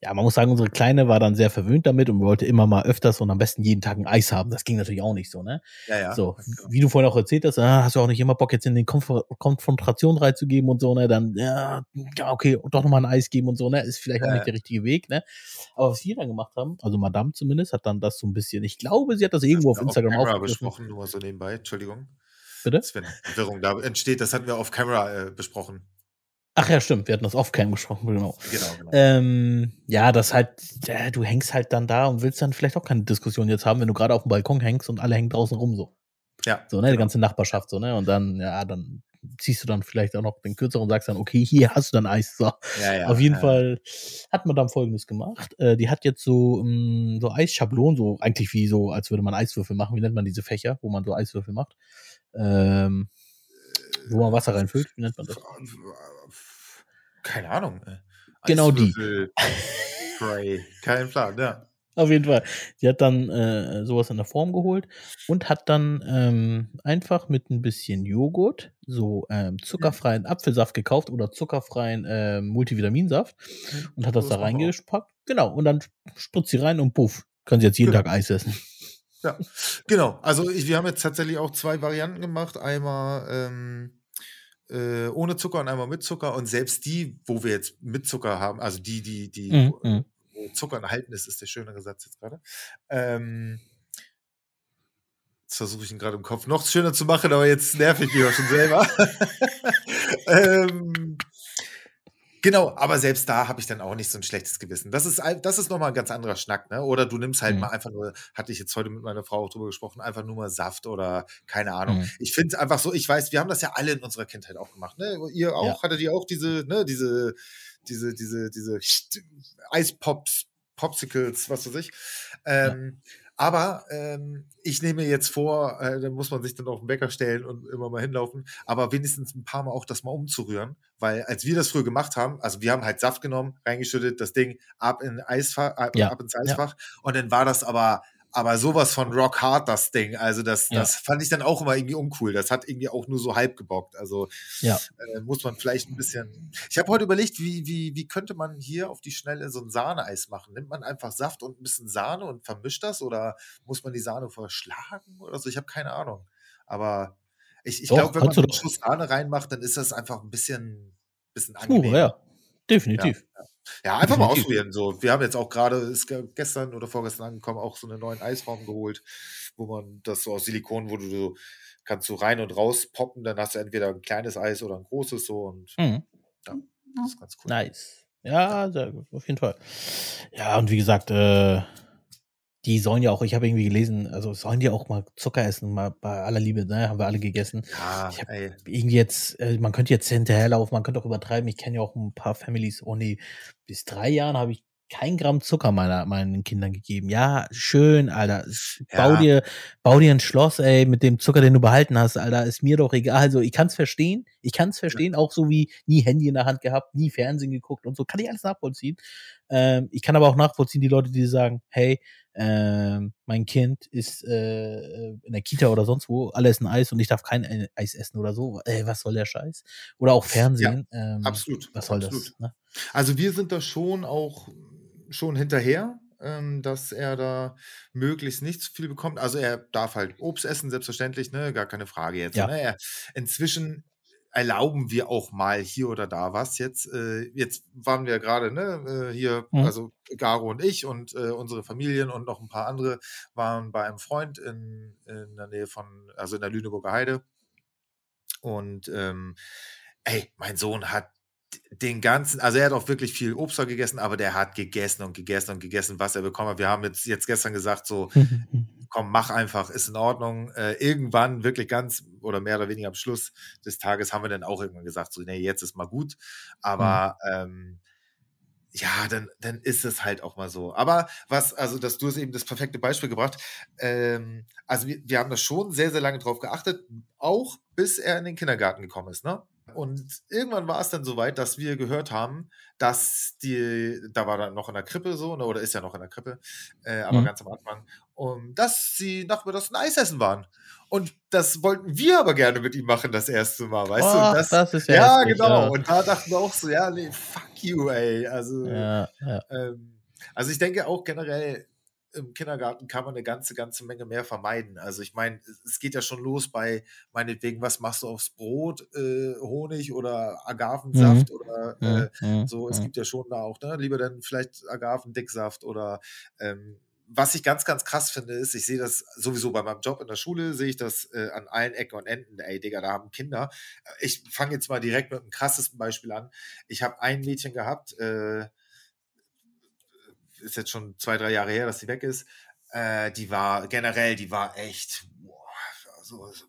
ja, man muss sagen, unsere Kleine war dann sehr verwöhnt damit und wollte immer mal öfters und am besten jeden Tag ein Eis haben. Das ging natürlich auch nicht so, ne? Ja, ja. so, wie du vorhin auch erzählt hast, ah, hast du auch nicht immer Bock, jetzt in den Konf Konfrontation reinzugeben und so, ne? Dann, ja, ja, okay, doch nochmal ein Eis geben und so, ne? Ist vielleicht auch Ja. nicht der richtige Weg, ne? Aber was wir dann gemacht haben, also Madame zumindest, hat dann das so ein bisschen, ich glaube, sie hat das irgendwo auf Instagram aufgegriffen. besprochen, nur so nebenbei, Entschuldigung. Bitte? Das, wenn Verwirrung da entsteht, das hatten wir auf Camera äh, besprochen. Ach ja, stimmt, wir hatten das off-cam gesprochen, genau. Genau, genau. Ähm, ja, das halt, ja, du hängst halt dann da und willst dann vielleicht auch keine Diskussion jetzt haben, wenn du gerade auf dem Balkon hängst und alle hängen draußen rum so. ja, So, ne, die genau. ganze Nachbarschaft, so, ne? Und dann, ja, dann ziehst du dann vielleicht auch noch den kürzeren und sagst dann, okay, hier hast du dann Eis. So. ja, ja, Auf jeden ja. Fall hat man dann folgendes gemacht. Äh, die hat jetzt so, mh, so Eisschablonen, so eigentlich wie so, als würde man Eiswürfel machen. Wie nennt man diese Fächer, wo man so Eiswürfel macht? Ähm, wo man Wasser reinfüllt, wie nennt man das? Keine Ahnung. äh, Genau die. Spray. Kein Plan, ja. Auf jeden Fall. Die hat dann äh, sowas in der Form geholt und hat dann ähm, einfach mit ein bisschen Joghurt so ähm, zuckerfreien Apfelsaft gekauft oder zuckerfreien ähm, Multivitaminsaft und hat das Das da reingepackt. Genau. Und dann spritzt sie rein und puff. Können sie jetzt jeden Genau. Tag Eis essen. Ja, genau. Also ich, wir haben jetzt tatsächlich auch zwei Varianten gemacht. Einmal ähm, äh, ohne Zucker und einmal mit Zucker. Und selbst die, wo wir jetzt mit Zucker haben, also die, die, die, Mhm, wo, mhm. wo Zucker enthalten ist, ist der schönere Satz jetzt gerade. Ähm, jetzt versuche ich ihn gerade im Kopf noch schöner zu machen, aber jetzt nerv ich mich auch schon selber. ähm, Genau, aber selbst da habe ich dann auch nicht so ein schlechtes Gewissen. Das ist, das ist nochmal ein ganz anderer Schnack, ne? Oder du nimmst halt Mhm. mal einfach nur, hatte ich jetzt heute mit meiner Frau auch drüber gesprochen, einfach nur mal Saft oder keine Ahnung. Mhm. Ich finde es einfach so, ich weiß, wir haben das ja alle in unserer Kindheit auch gemacht, ne? Ihr auch? Ja. Hattet ihr auch diese, ne, diese, diese, diese, diese Eispops, Popsicles, was weiß ich. Ähm, Aber ähm, ich nehme jetzt vor, äh, da muss man sich dann auf den Wecker stellen und immer mal hinlaufen, aber wenigstens ein paar Mal auch das mal umzurühren, weil als wir das früher gemacht haben, also wir haben halt Saft genommen, reingeschüttet, das Ding ab, in Eisfach, ab, Ja, ab ins Eisfach und dann war das aber aber sowas von rock hard, das Ding. Also das, Ja. das fand ich dann auch immer irgendwie uncool. Das hat irgendwie auch nur so halb gebockt. Also Ja. äh, muss man vielleicht ein bisschen. Ich habe heute überlegt, wie, wie, wie könnte man hier auf die Schnelle so ein Sahneeis machen? Nimmt man einfach Saft und ein bisschen Sahne und vermischt das oder muss man die Sahne verschlagen oder so? Ich habe keine Ahnung. Aber ich, ich glaube, wenn man einen. Schuss Sahne reinmacht, dann ist das einfach ein bisschen, bisschen angenehmer. ja. Definitiv. Ja, einfach mal ausprobieren. So, wir haben jetzt auch gerade, ist ge- gestern oder vorgestern angekommen, auch so einen neuen Eisraum geholt, wo man das so aus Silikon, wo du so kannst du rein und raus poppen, dann hast du entweder ein kleines Eis oder ein großes so und Mhm. das ist ganz cool. Nice. Ja, sehr gut, auf jeden Fall. Ja, und wie gesagt, äh, die sollen ja auch, ich habe irgendwie gelesen, also sollen die auch mal Zucker essen, mal bei aller Liebe, ne? Haben wir alle gegessen. Ja, Ich hab ey. irgendwie jetzt, äh, man könnte jetzt hinterherlaufen, man könnte auch übertreiben. Ich kenne ja auch ein paar Families, oh nee, bis drei Jahren habe ich kein Gramm Zucker meiner, meinen Kindern gegeben. Ja, schön, Alter. Bau Ja. dir, bau dir ein Schloss, ey, mit dem Zucker, den du behalten hast, Alter. Ist mir doch egal. Also, ich kann's verstehen. Ich kann's verstehen, auch so wie nie Handy in der Hand gehabt, nie Fernsehen geguckt und so. Kann ich alles nachvollziehen. Ähm, ich kann aber auch nachvollziehen, die Leute, die sagen, hey, ähm, mein Kind ist äh, in der Kita oder sonst wo, alle essen Eis und ich darf kein Ei- Eis essen oder so. Ey, was soll der Scheiß? Oder auch Fernsehen. ähm, Absolut. Was soll absolut. das? Ne? Also wir sind da schon auch schon hinterher, ähm, dass er da möglichst nicht zu viel bekommt. Also er darf halt Obst essen, selbstverständlich, ne? Gar keine Frage jetzt. Ja. Ne? Er, inzwischen erlauben wir auch mal hier oder da was. Jetzt, äh, jetzt waren wir gerade ne, äh, hier, Mhm. also Garo und ich und äh, unsere Familien und noch ein paar andere waren bei einem Freund in, in der Nähe von, also in der Lüneburger Heide. Und ähm, ey, mein Sohn hat den ganzen, also er hat auch wirklich viel Obst gegessen, aber der hat gegessen und gegessen und gegessen, was er bekommen hat. Wir haben jetzt, jetzt gestern gesagt, so, komm, mach einfach, ist in Ordnung. Äh, irgendwann, wirklich ganz oder mehr oder weniger am Schluss des Tages, haben wir dann auch irgendwann gesagt, so, nee, jetzt ist mal gut. Aber ähm, ja, dann, dann ist es halt auch mal so. Aber was, also, dass du es eben das perfekte Beispiel gebracht, ähm, also wir, wir haben da schon sehr, sehr lange drauf geachtet, auch bis er in den Kindergarten gekommen ist, ne? Und irgendwann war es dann soweit, dass wir gehört haben, dass die, da war er noch in der Krippe so, ne, oder ist ja noch in der Krippe, äh, aber Mhm. ganz am Anfang, um, dass sie nachmittags ein Eis essen waren. Und das wollten wir aber gerne mit ihm machen, das erste Mal, weißt du? Ach, Und das, das ist ja ja, heftig, genau. ja. Und da dachten wir auch so, ja, nee, fuck you, ey. Also, ja. ähm, also ich denke auch generell, im Kindergarten kann man eine ganze, ganze Menge mehr vermeiden. Also ich meine, es- geht ja schon los bei, meinetwegen, was machst du aufs Brot? Äh, Honig oder Agavensaft oder äh, Mhm, so, es mhm. gibt ja schon da auch, ne? Lieber dann vielleicht Agavendicksaft oder ähm, was ich ganz, ganz krass finde, ist, ich sehe das sowieso bei meinem Job in der Schule, sehe ich das äh, an allen Ecken und Enden. Ey, Digga, da haben Kinder. Äh, Ich fange jetzt mal direkt mit dem krassesten Beispiel an. Ich habe ein Mädchen gehabt, äh, ist jetzt schon zwei, drei Jahre her, dass sie weg ist. Äh, die war generell, die war echt, boah, so, so,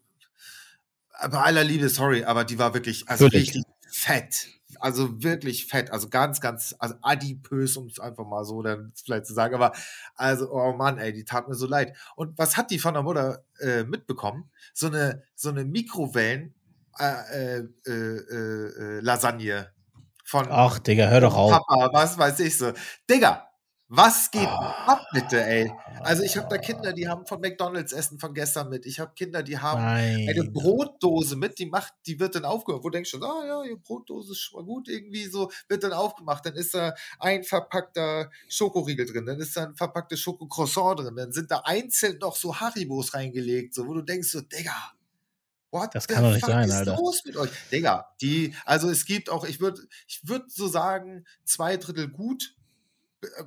bei aller Liebe, sorry, aber die war wirklich, also Natürlich. richtig fett. Also wirklich fett, also ganz, ganz, also adipös, um es einfach mal so dann vielleicht zu sagen, aber also, oh Mann, ey, die tat mir so leid. Und was hat die von der Mutter äh, mitbekommen? So eine, so eine Mikrowellen äh, äh, äh, äh, Lasagne von Ach, Digga, hör doch auf. Papa, was weiß ich so. Digga, was geht Ah. ab bitte, ey? Also ich habe da Kinder, die haben von McDonalds Essen von gestern mit. Ich habe Kinder, die haben eine Nein. Brotdose mit, die macht, die wird dann aufgemacht. Wo denkst du, ah ja, die Brotdose ist schon mal gut, irgendwie so, wird dann aufgemacht. Dann ist da ein verpackter Schokoriegel drin, dann ist da ein verpacktes Schokocroissant drin, dann sind da einzeln noch so Haribos reingelegt, so, wo du denkst so, Digga, what Das the kann doch nicht fuck sein, ist Alter. los mit euch? Digga, die, also es gibt auch, ich würde, ich würde so sagen, zwei Drittel gut,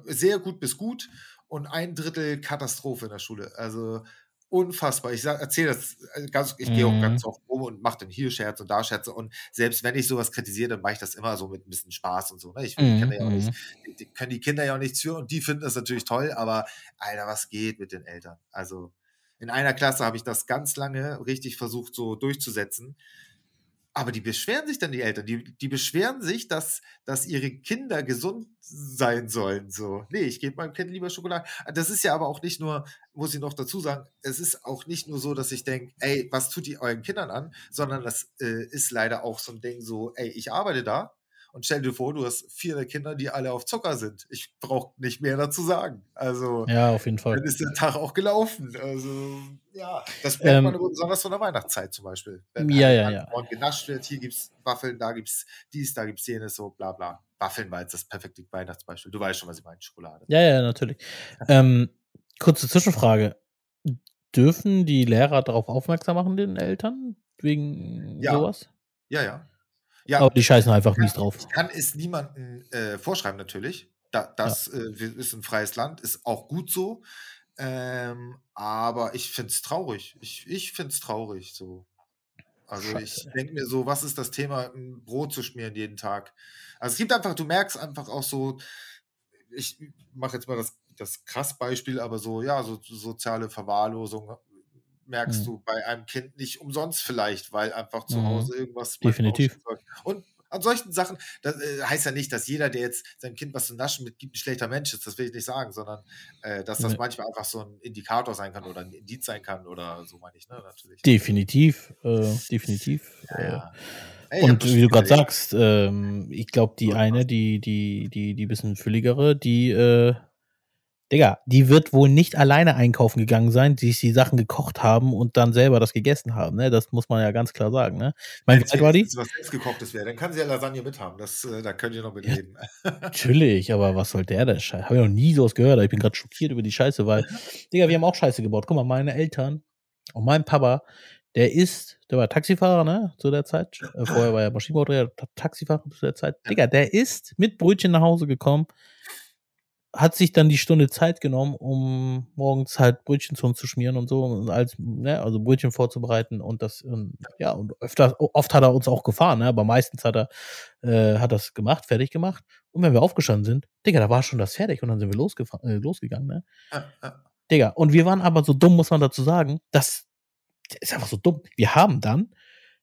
sehr gut bis gut und ein Drittel Katastrophe in der Schule. Also unfassbar. Ich erzähle das äh, ganz, ich gehe auch Mhm. ganz oft rum und mache dann hier Scherze und da Scherze. Und selbst wenn ich sowas kritisiere, dann mache ich das immer so mit ein bisschen Spaß und so. Ne? Ich Mhm, Kinder ja auch nicht, mhm. die, die können die Kinder ja auch nichts für und die finden das natürlich toll, aber Alter, was geht mit den Eltern? Also in einer Klasse habe ich das ganz lange richtig versucht, so durchzusetzen. Aber die beschweren sich dann, die Eltern. Die, die beschweren sich, dass, dass ihre Kinder gesund sein sollen. So, nee, ich gebe meinem Kind lieber Schokolade. Das ist ja aber auch nicht nur, muss ich noch dazu sagen, es ist auch nicht nur so, dass ich denke, ey, was tut ihr euren Kindern an, sondern das äh, ist leider auch so ein Ding so, ey, ich arbeite da Und stell dir vor, du hast vier Kinder, die alle auf Zucker sind. Ich brauche nicht mehr dazu sagen. Also, ja, auf jeden Fall. Dann ist der Tag auch gelaufen. Also, ja, das merkt ähm, man besonders von der Weihnachtszeit zum Beispiel. Wenn ja, ja, ja. genascht wird, hier gibt es Waffeln, da gibt es dies, da gibt es jenes, so bla bla. Waffeln war jetzt das perfekte Weihnachtsbeispiel. Du weißt schon, was ich meine, Schokolade. Ja, ja, natürlich. ähm, kurze Zwischenfrage. Dürfen die Lehrer darauf aufmerksam machen, den Eltern, wegen ja. sowas? Ja, ja. Ja. Aber die scheißen einfach mies drauf. Ich kann es niemandem äh, vorschreiben, natürlich. Da, das ja. äh, ist ein freies Land, ist auch gut so. Ähm, aber ich finde es traurig. Ich, ich finde es traurig so. Also Scheiße. ich denke mir so, was ist das Thema, ein Brot zu schmieren jeden Tag? Also es gibt einfach, du merkst einfach auch so, ich mache jetzt mal das, das krass Beispiel, aber so, ja, so soziale Verwahrlosung merkst mhm. du bei einem Kind nicht umsonst vielleicht, weil einfach zu mhm. Hause irgendwas. Definitiv. Und an solchen Sachen, das äh, heißt ja nicht, dass jeder, der jetzt seinem Kind was zu naschen mitgibt, ein schlechter Mensch ist, das will ich nicht sagen, sondern äh, dass das nee. manchmal einfach so ein Indikator sein kann oder ein Indiz sein kann oder so meine ich, ne, natürlich. Definitiv, äh, definitiv. Ja, ja. Äh. Ey, und wie du gerade sagst, ähm, ich glaube, die eine, die, die, die, die bisschen fülligere, die äh, Digga, die wird wohl nicht alleine einkaufen gegangen sein, die sich die Sachen gekocht haben und dann selber das gegessen haben, ne? Das muss man ja ganz klar sagen, ne? Mein, wie war die? was selbstgekochtes wäre, dann kann sie ja Lasagne mithaben, das, äh, da könnt ihr noch mitleben. Ja, natürlich, aber was soll der denn Scheiße? Habe ich noch nie sowas gehört, ich bin gerade schockiert über die Scheiße, weil, Digga, wir haben auch Scheiße gebaut. Guck mal, meine Eltern und mein Papa, der ist, der war Taxifahrer, ne, zu der Zeit. Äh, vorher war er Maschinenbauträger, Taxifahrer zu der Zeit. Digga, der ist mit Brötchen nach Hause gekommen, hat sich dann die Stunde Zeit genommen, um morgens halt Brötchen zu uns zu schmieren und so, und als, ne, also Brötchen vorzubereiten und das, und, ja, und öfter, oft hat er uns auch gefahren, ne, aber meistens hat er, äh, hat das gemacht, fertig gemacht. Und wenn wir aufgestanden sind, Digga, da war schon das fertig und dann sind wir losgefahren, äh, losgegangen, ne. Ja, ja. Digga, und wir waren aber so dumm, muss man dazu sagen, das ist einfach so dumm. Wir haben dann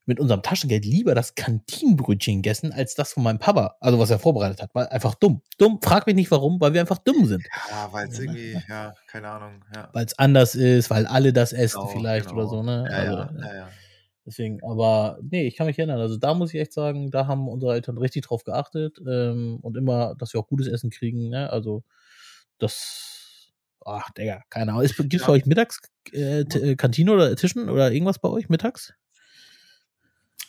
mit unserem Taschengeld lieber das Kantinenbrötchen gegessen, als das von meinem Papa, also was er vorbereitet hat. War einfach dumm. Dumm, frag mich nicht warum, weil wir einfach dumm sind. Ja, weil es irgendwie, ja, keine Ahnung. Ja. Weil es anders ist, weil alle das essen genau, vielleicht genau. oder so, ne? Ja, also, ja, ja, ja. Deswegen, aber nee, ich kann mich erinnern. Also da muss ich echt sagen, da haben unsere Eltern richtig drauf geachtet ähm, und immer, dass wir auch gutes Essen kriegen. Ne? Also das, ach, Digga, keine Ahnung. Gibt es bei euch mittags äh, äh, Kantine oder Tischen oder irgendwas bei euch mittags?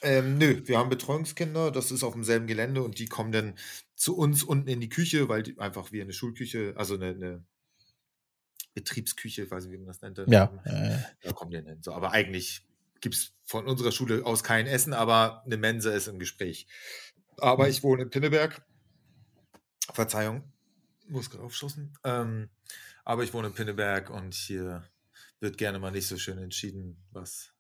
Ähm, nö, wir haben Betreuungskinder, das ist auf demselben Gelände und die kommen dann zu uns unten in die Küche, weil die einfach wie eine Schulküche, also eine, eine Betriebsküche, weiß nicht, wie man das nennt. Ja. Äh. Da kommen die dann hin. So, aber eigentlich gibt es von unserer Schule aus kein Essen, aber eine Mensa ist im Gespräch. Aber mhm. ich wohne in Pinneberg. Verzeihung, muss gerade aufschossen. Ähm, aber ich wohne in Pinneberg und hier wird gerne mal nicht so schön entschieden, was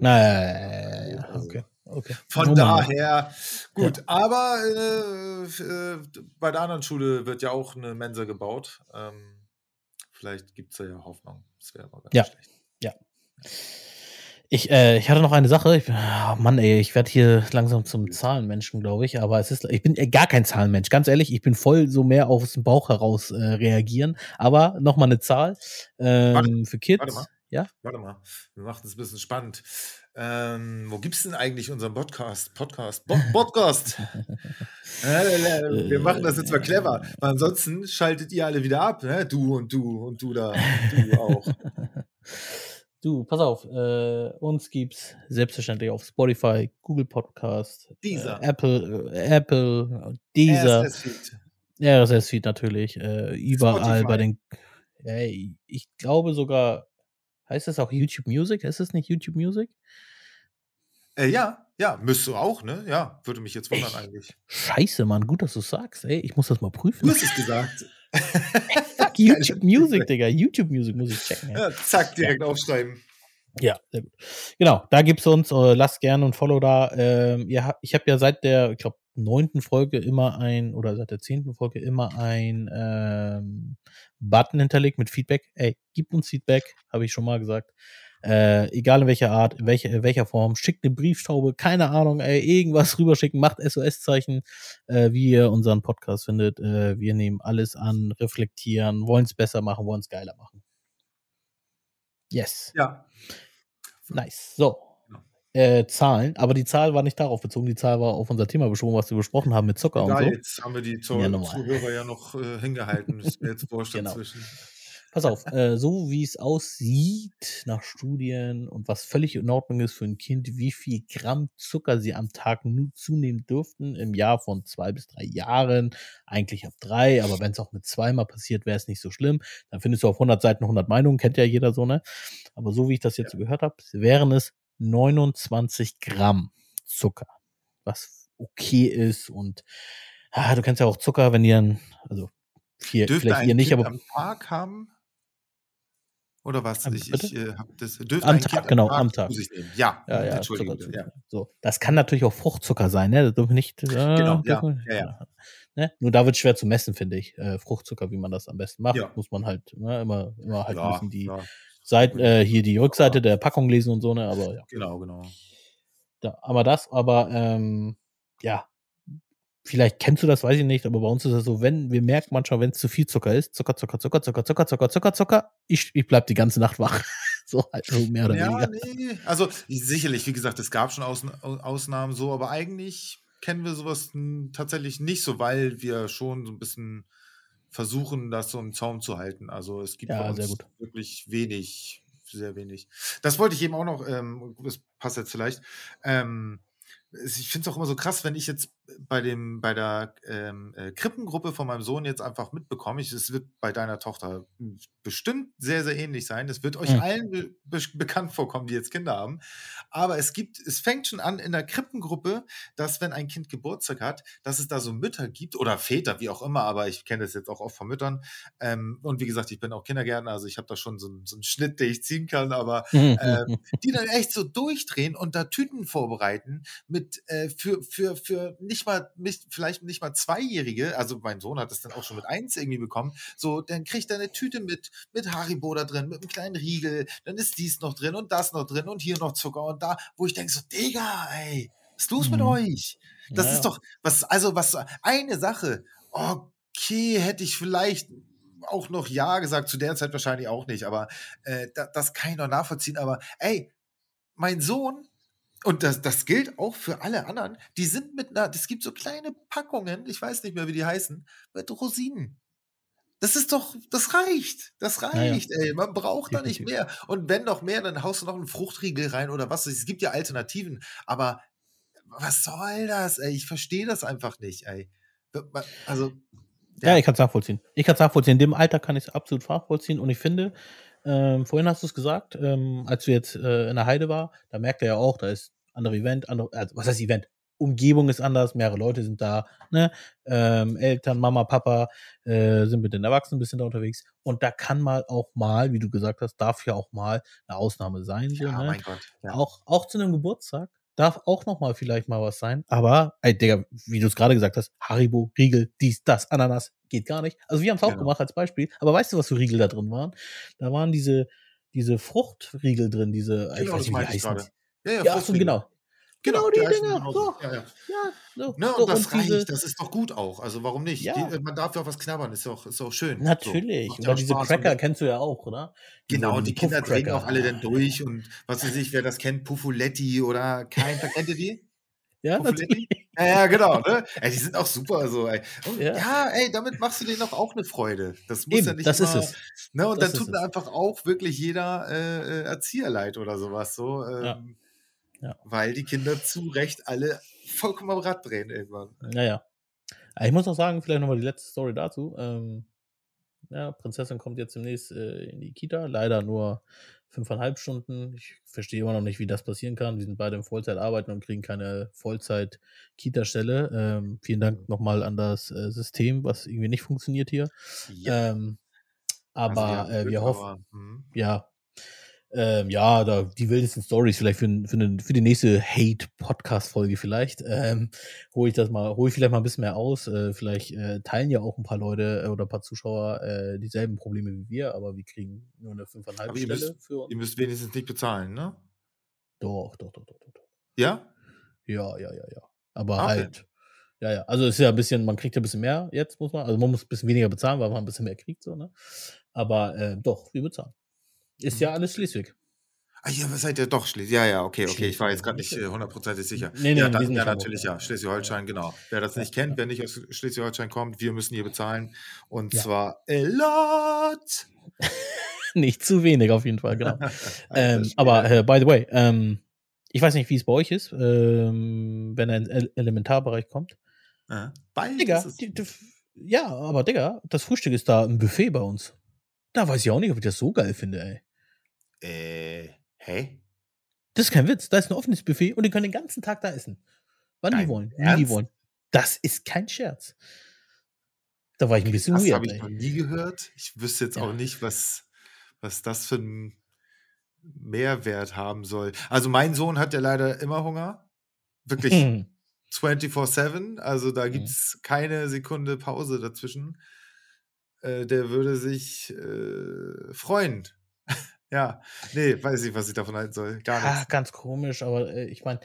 naja, also okay. okay. Von no, daher, gut, ja. aber äh, äh, bei der anderen Schule wird ja auch eine Mensa gebaut. Ähm, vielleicht gibt es da ja Hoffnung. Das wäre aber ganz ja. schlecht. Ja. Ich, äh, ich hatte noch eine Sache. Ich, oh Mann, ey, ich werde hier langsam zum Zahlenmenschen, glaube ich. Aber es ist, ich bin gar kein Zahlenmensch. Ganz ehrlich, ich bin voll so mehr aus dem Bauch heraus äh, reagieren. Aber nochmal eine Zahl ähm, warte, für Kids. Warte mal. Ja? Warte mal, wir machen es ein bisschen spannend. Ähm, wo gibt es denn eigentlich unseren Podcast? Podcast? Bo Podcast! wir machen das jetzt mal clever. Weil ansonsten schaltet ihr alle wieder ab. Ne? Du und du und du da. Du auch. Du, pass auf, äh, uns gibt's selbstverständlich auf Spotify, Google Podcast, dieser. Äh, Apple, äh, Apple, dieser. RSS-Feed. RSS-Feed natürlich, äh, überall Spotify. bei den. ich glaube sogar Heißt das auch YouTube Music? Ist das nicht YouTube Music? Äh, ja, ja, müsste auch, ne? Ja, würde mich jetzt wundern Echt? eigentlich. Scheiße, Mann, gut, dass du sagst. Ey, ich muss das mal prüfen. Du hast es gesagt. Fuck, YouTube Music, Digga. YouTube Music muss ich checken. Ja, zack, direkt ja. aufschreiben. Ja, sehr gut. Genau, da gibt's uns, äh, lasst gerne ein Follow da. Ähm, ja, ich habe ja seit der, ich glaube, neunten Folge immer ein, oder seit der zehnten Folge immer ein ähm, Button hinterlegt mit Feedback. Ey, gib uns Feedback, habe ich schon mal gesagt. Äh, egal in welcher Art, in welcher, in welcher Form, schickt eine Brieftaube, keine Ahnung, ey, irgendwas rüberschicken, macht SOS-Zeichen, äh, wie ihr unseren Podcast findet. Äh, wir nehmen alles an, reflektieren, wollen es besser machen, wollen es geiler machen. Yes. Ja. Nice. So. Äh, Zahlen, aber die Zahl war nicht darauf bezogen, die Zahl war auf unser Thema bezogen, was wir besprochen haben mit Zucker Egal, und so. jetzt haben wir die Ja, Zuh normal. Zuhörer ja noch äh, hingehalten. Ist mir jetzt wurscht Genau. dazwischen. Pass auf, äh, so wie es aussieht nach Studien und was völlig in Ordnung ist für ein Kind, wie viel Gramm Zucker sie am Tag nu zunehmen dürften im Jahr von zwei bis drei Jahren, eigentlich ab drei, aber wenn es auch mit zweimal passiert, wäre es nicht so schlimm. Dann findest du auf 100 Seiten 100 Meinungen, kennt ja jeder so, ne? Aber so wie ich das jetzt so gehört habe, wären es 29 Gramm Zucker, was okay ist und ah, du kennst ja auch Zucker, wenn die dann, also hier, Dürfte vielleicht ihr nicht, Kind aber am Tag haben? Oder was? Am- Ich, ich äh, hab das. Dürfte Am Tag, Kind genau, am Tag. zu sich nehmen? Ja, Ja, ja, Entschuldigung. Zucker, ja. So, das kann natürlich auch Fruchtzucker sein, ne? Das dürfen nicht. Äh, Genau, ja, ja, ja. Ne? Nur da wird schwer zu messen, finde ich. Äh, Fruchtzucker, wie man das am besten macht, muss man halt ne? immer, immer halt Ja, müssen die Seiten, äh, hier die Rückseite der Packung lesen und so, ne? Aber ja, genau, genau. da, aber das, aber ähm, ja, vielleicht kennst du das, weiß ich nicht, aber bei uns ist es so, wenn, wir merken manchmal, wenn es zu viel Zucker ist, Zucker, Zucker, Zucker, Zucker, Zucker, Zucker, Zucker, Zucker, ich, ich bleib die ganze Nacht wach. so halt so mehr oder Ja, weniger. nee. Also sicherlich, wie gesagt, es gab schon Ausn Ausnahmen so, aber eigentlich kennen wir sowas tatsächlich nicht so, weil wir schon so ein bisschen versuchen, das so im Zaum zu halten. Also es gibt Ja, wirklich wenig, sehr wenig. Das wollte ich eben auch noch, ähm, das passt jetzt vielleicht. Ähm, ich finde es auch immer so krass, wenn ich jetzt bei dem, bei der ähm, äh, Krippengruppe von meinem Sohn jetzt einfach mitbekomme, ich, es wird bei deiner Tochter bestimmt sehr, sehr ähnlich sein. Es wird euch Hm. allen be be bekannt vorkommen, die jetzt Kinder haben. Aber es gibt, es fängt schon an in der Krippengruppe, dass wenn ein Kind Geburtstag hat, dass es da so Mütter gibt oder Väter, wie auch immer, aber ich kenne das jetzt auch oft von Müttern. Ähm, und wie gesagt, ich bin auch Kindergärtner, also ich habe da schon so, einen- so einen Schnitt, den ich ziehen kann, aber ähm, die dann echt so durchdrehen und da Tüten vorbereiten mit äh, für, für, für nicht mal, nicht, vielleicht nicht mal Zweijährige, also mein Sohn hat das dann auch schon mit eins irgendwie bekommen, so, dann kriegt er eine Tüte mit, mit Haribo da drin, mit einem kleinen Riegel, dann ist dies noch drin und das noch drin und hier noch Zucker und da, wo ich denke so, Digga, ey, was ist los mit Mhm. euch? Das Naja. ist doch, was, also was, eine Sache, okay, hätte ich vielleicht auch noch Ja gesagt, zu der Zeit wahrscheinlich auch nicht, aber äh, da, das kann ich noch nachvollziehen, aber ey, mein Sohn, und das, das gilt auch für alle anderen, die sind mit einer, es gibt so kleine Packungen, ich weiß nicht mehr, wie die heißen, mit Rosinen. Das ist doch, das reicht. Das reicht, ey. Man braucht da nicht mehr. Und wenn noch mehr, dann haust du noch einen Fruchtriegel rein oder was. Es gibt ja Alternativen. Aber was soll das, ey? Ich verstehe das einfach nicht, ey. Also, Ja, ja. ich kann es nachvollziehen. Ich kann es nachvollziehen. In dem Alter kann ich es absolut nachvollziehen. Und ich finde, ähm, vorhin hast du es gesagt, ähm, als wir jetzt äh, in der Heide war, da merkt er ja auch, da ist andere Event, andere, also, was heißt Event? Umgebung ist anders, mehrere Leute sind da, ne? Ähm, Eltern, Mama, Papa äh, sind mit den Erwachsenen ein bisschen da unterwegs. Und da kann mal auch mal, wie du gesagt hast, darf ja auch mal eine Ausnahme sein. So, Ja, ne? mein Gott. Ja. Auch, auch zu einem Geburtstag darf auch noch mal vielleicht mal was sein. Aber, ey, Digga, wie du es gerade gesagt hast, Haribo, Riegel, dies, das, Ananas, geht gar nicht. Also wir haben es auch Genau. gemacht als Beispiel. Aber weißt du, was für Riegel da drin waren? Da waren diese, diese Fruchtriegel drin, diese, ich Genau, weiß das nicht, wie die ich heißen. Ja, ja, Ja, so, genau. Genau, Genau die Dinger. So, Ja, ja. ja, so, Ne, so und das diese, reicht, das ist doch gut auch. Also warum nicht? Ja. Die, man darf ja auch was knabbern, ist auch, ist auch schön. So, Natürlich. ja Oder diese Spaß. Cracker Und, kennst du ja auch, oder? Diese, genau, und diese die Kinder drehen auch alle dann durch und was weiß ich, wer das kennt, Puffoletti oder kein, kennt ihr die? Ja, natürlich. Ja, ja, genau, ne? Ey, die sind auch super so, ey. Und, Ja. ja. ey, damit machst du denen doch auch eine Freude. Das muss ja Eben, nicht das ist immer, es. ne? Und Das dann ist tut mir einfach auch wirklich jeder äh, äh, Erzieher leid oder sowas so. Ja. Ähm, Ja. Weil die Kinder zu Recht alle vollkommen am Rad drehen irgendwann. Naja. Ich muss noch sagen, vielleicht nochmal die letzte Story dazu. Ähm, ja, Prinzessin kommt jetzt demnächst äh, in die Kita. Leider nur fünfeinhalb Stunden. Ich verstehe immer noch nicht, wie das passieren kann. Wir sind beide im Vollzeit arbeiten und kriegen keine Vollzeit-Kita-Stelle. Ähm, vielen Dank nochmal an das äh, System, was irgendwie nicht funktioniert hier. Ja. Ähm, Also aber haben äh, Glück, wir hoffen, aber, hm. ja, ähm, ja, da die wildesten Stories vielleicht für, für, eine, für die nächste Hate-Podcast-Folge vielleicht. Ähm, hole ich das mal, hole ich vielleicht mal ein bisschen mehr aus. Äh, vielleicht äh, teilen ja auch ein paar Leute äh, oder ein paar Zuschauer äh, dieselben Probleme wie wir, aber wir kriegen nur eine 5,5 Aber ihr Stelle müsst, für uns. ihr müsst wenigstens nicht bezahlen, ne? Doch, doch, doch, doch, doch. Ja? Ja, ja, ja, ja. Aber okay. halt, ja, ja. Also es ist ja ein bisschen, man kriegt ja ein bisschen mehr jetzt, muss man. Also man muss ein bisschen weniger bezahlen, weil man ein bisschen mehr kriegt, so, ne? Aber äh, doch, wir bezahlen. Ist ja alles Schleswig. Ah, ja, was seid ihr doch Schleswig? Ja, ja, okay, okay. Ich war jetzt gerade nicht äh, hundertprozentig sicher. Nee, nee, Ja, dann, ja, natürlich, ja. Schleswig-Holstein, genau. Wer das nicht kennt, wer nicht aus Schleswig-Holstein kommt, wir müssen hier bezahlen. Und Ja. zwar a lot. Nicht zu wenig auf jeden Fall, genau. Ähm, aber äh, by the way, ähm, ich weiß nicht, wie es bei euch ist, ähm, wenn er in den Elementarbereich kommt. Ja. Bald Digga, ist es. die, die, ja, aber Digga, das Frühstück ist da im Buffet bei uns. Da weiß ich auch nicht, ob ich das so geil finde, ey. Äh, hä? Das ist kein Witz. Da ist ein offenes Buffet und die können den ganzen Tag da essen. Wann die Dein wollen, wie die wollen. Das ist kein Scherz. Da war ich ein bisschen Das weird, habe ich noch nie gehört. Ich wüsste jetzt Ja. auch nicht, was, was das für ein Mehrwert haben soll. Also mein Sohn hat ja leider immer Hunger. Wirklich Hm. 24-7. Also da Mhm. gibt es keine Sekunde Pause dazwischen. Äh, der würde sich äh, freuen. Ja, nee, weiß nicht, was ich davon halten soll. Gar Ja, nichts. ganz komisch, aber äh, ich meine,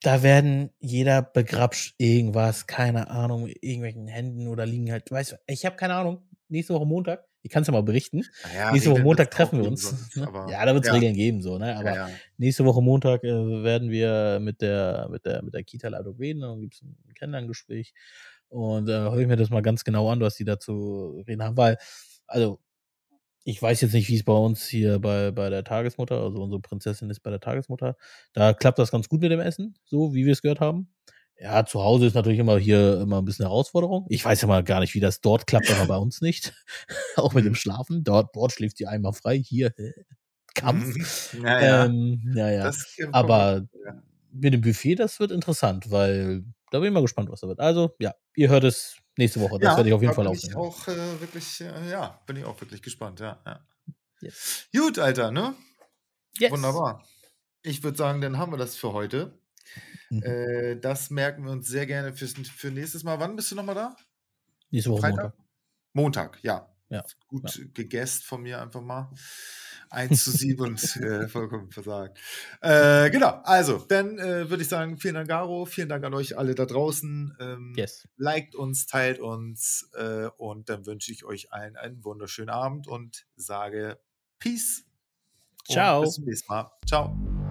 da werden jeder begrapscht irgendwas, keine Ahnung, irgendwelchen Händen oder liegen halt, weißt du, ich habe keine Ahnung. Nächste Woche Montag, ich kann es ja mal berichten. Naja, nächste Woche Montag treffen wir uns. sonst, ne? aber ja, da wird es ja, Regeln geben, so, ne? Aber ja, ja. nächste Woche Montag äh, werden wir mit der, mit der, mit der Kita-Leitung reden, dann gibt es ein Kennenlerngespräch. Und äh, höre ich mir das mal ganz genau an, was die dazu reden haben, weil, also, ich weiß jetzt nicht, wie es bei uns hier bei, bei der Tagesmutter, also unsere Prinzessin ist bei der Tagesmutter, da klappt das ganz gut mit dem Essen, so wie wir es gehört haben. Ja, zu Hause ist natürlich immer hier immer ein bisschen Herausforderung. Ich weiß ja mal gar nicht, wie das dort klappt, aber bei uns nicht. Auch mit dem. Schlafen. Dort, dort schläft sie einmal frei. Hier? Kampf. Naja, Ähm, ja, ja. das kommt noch Aber ja. mit dem Buffet, das wird interessant, weil da bin ich mal gespannt, was da wird. Also, ja, ihr hört es nächste Woche. Das Ja, werde ich auf jeden Fall bin ich aufnehmen. auch äh, wirklich, äh, ja, bin ich auch wirklich gespannt, ja. ja. Yes. Gut, Alter, ne? yes. Wunderbar. Ich würde sagen, dann haben wir das für heute. Mhm. Äh, das merken wir uns sehr gerne fürs, für nächstes Mal. Wann bist du nochmal da? Nächste Woche Freitag? Montag. Montag, ja. Ja, Gut gegessen von mir einfach mal. 1 zu 7 und äh, vollkommen versagt. Äh, genau, also, dann äh, würde ich sagen, vielen Dank, Garo. Vielen Dank an euch alle da draußen. Ähm, Yes. Liked uns, teilt uns äh, und dann wünsche ich euch allen einen wunderschönen Abend und sage Peace. Ciao. bis zum nächsten Mal. Ciao.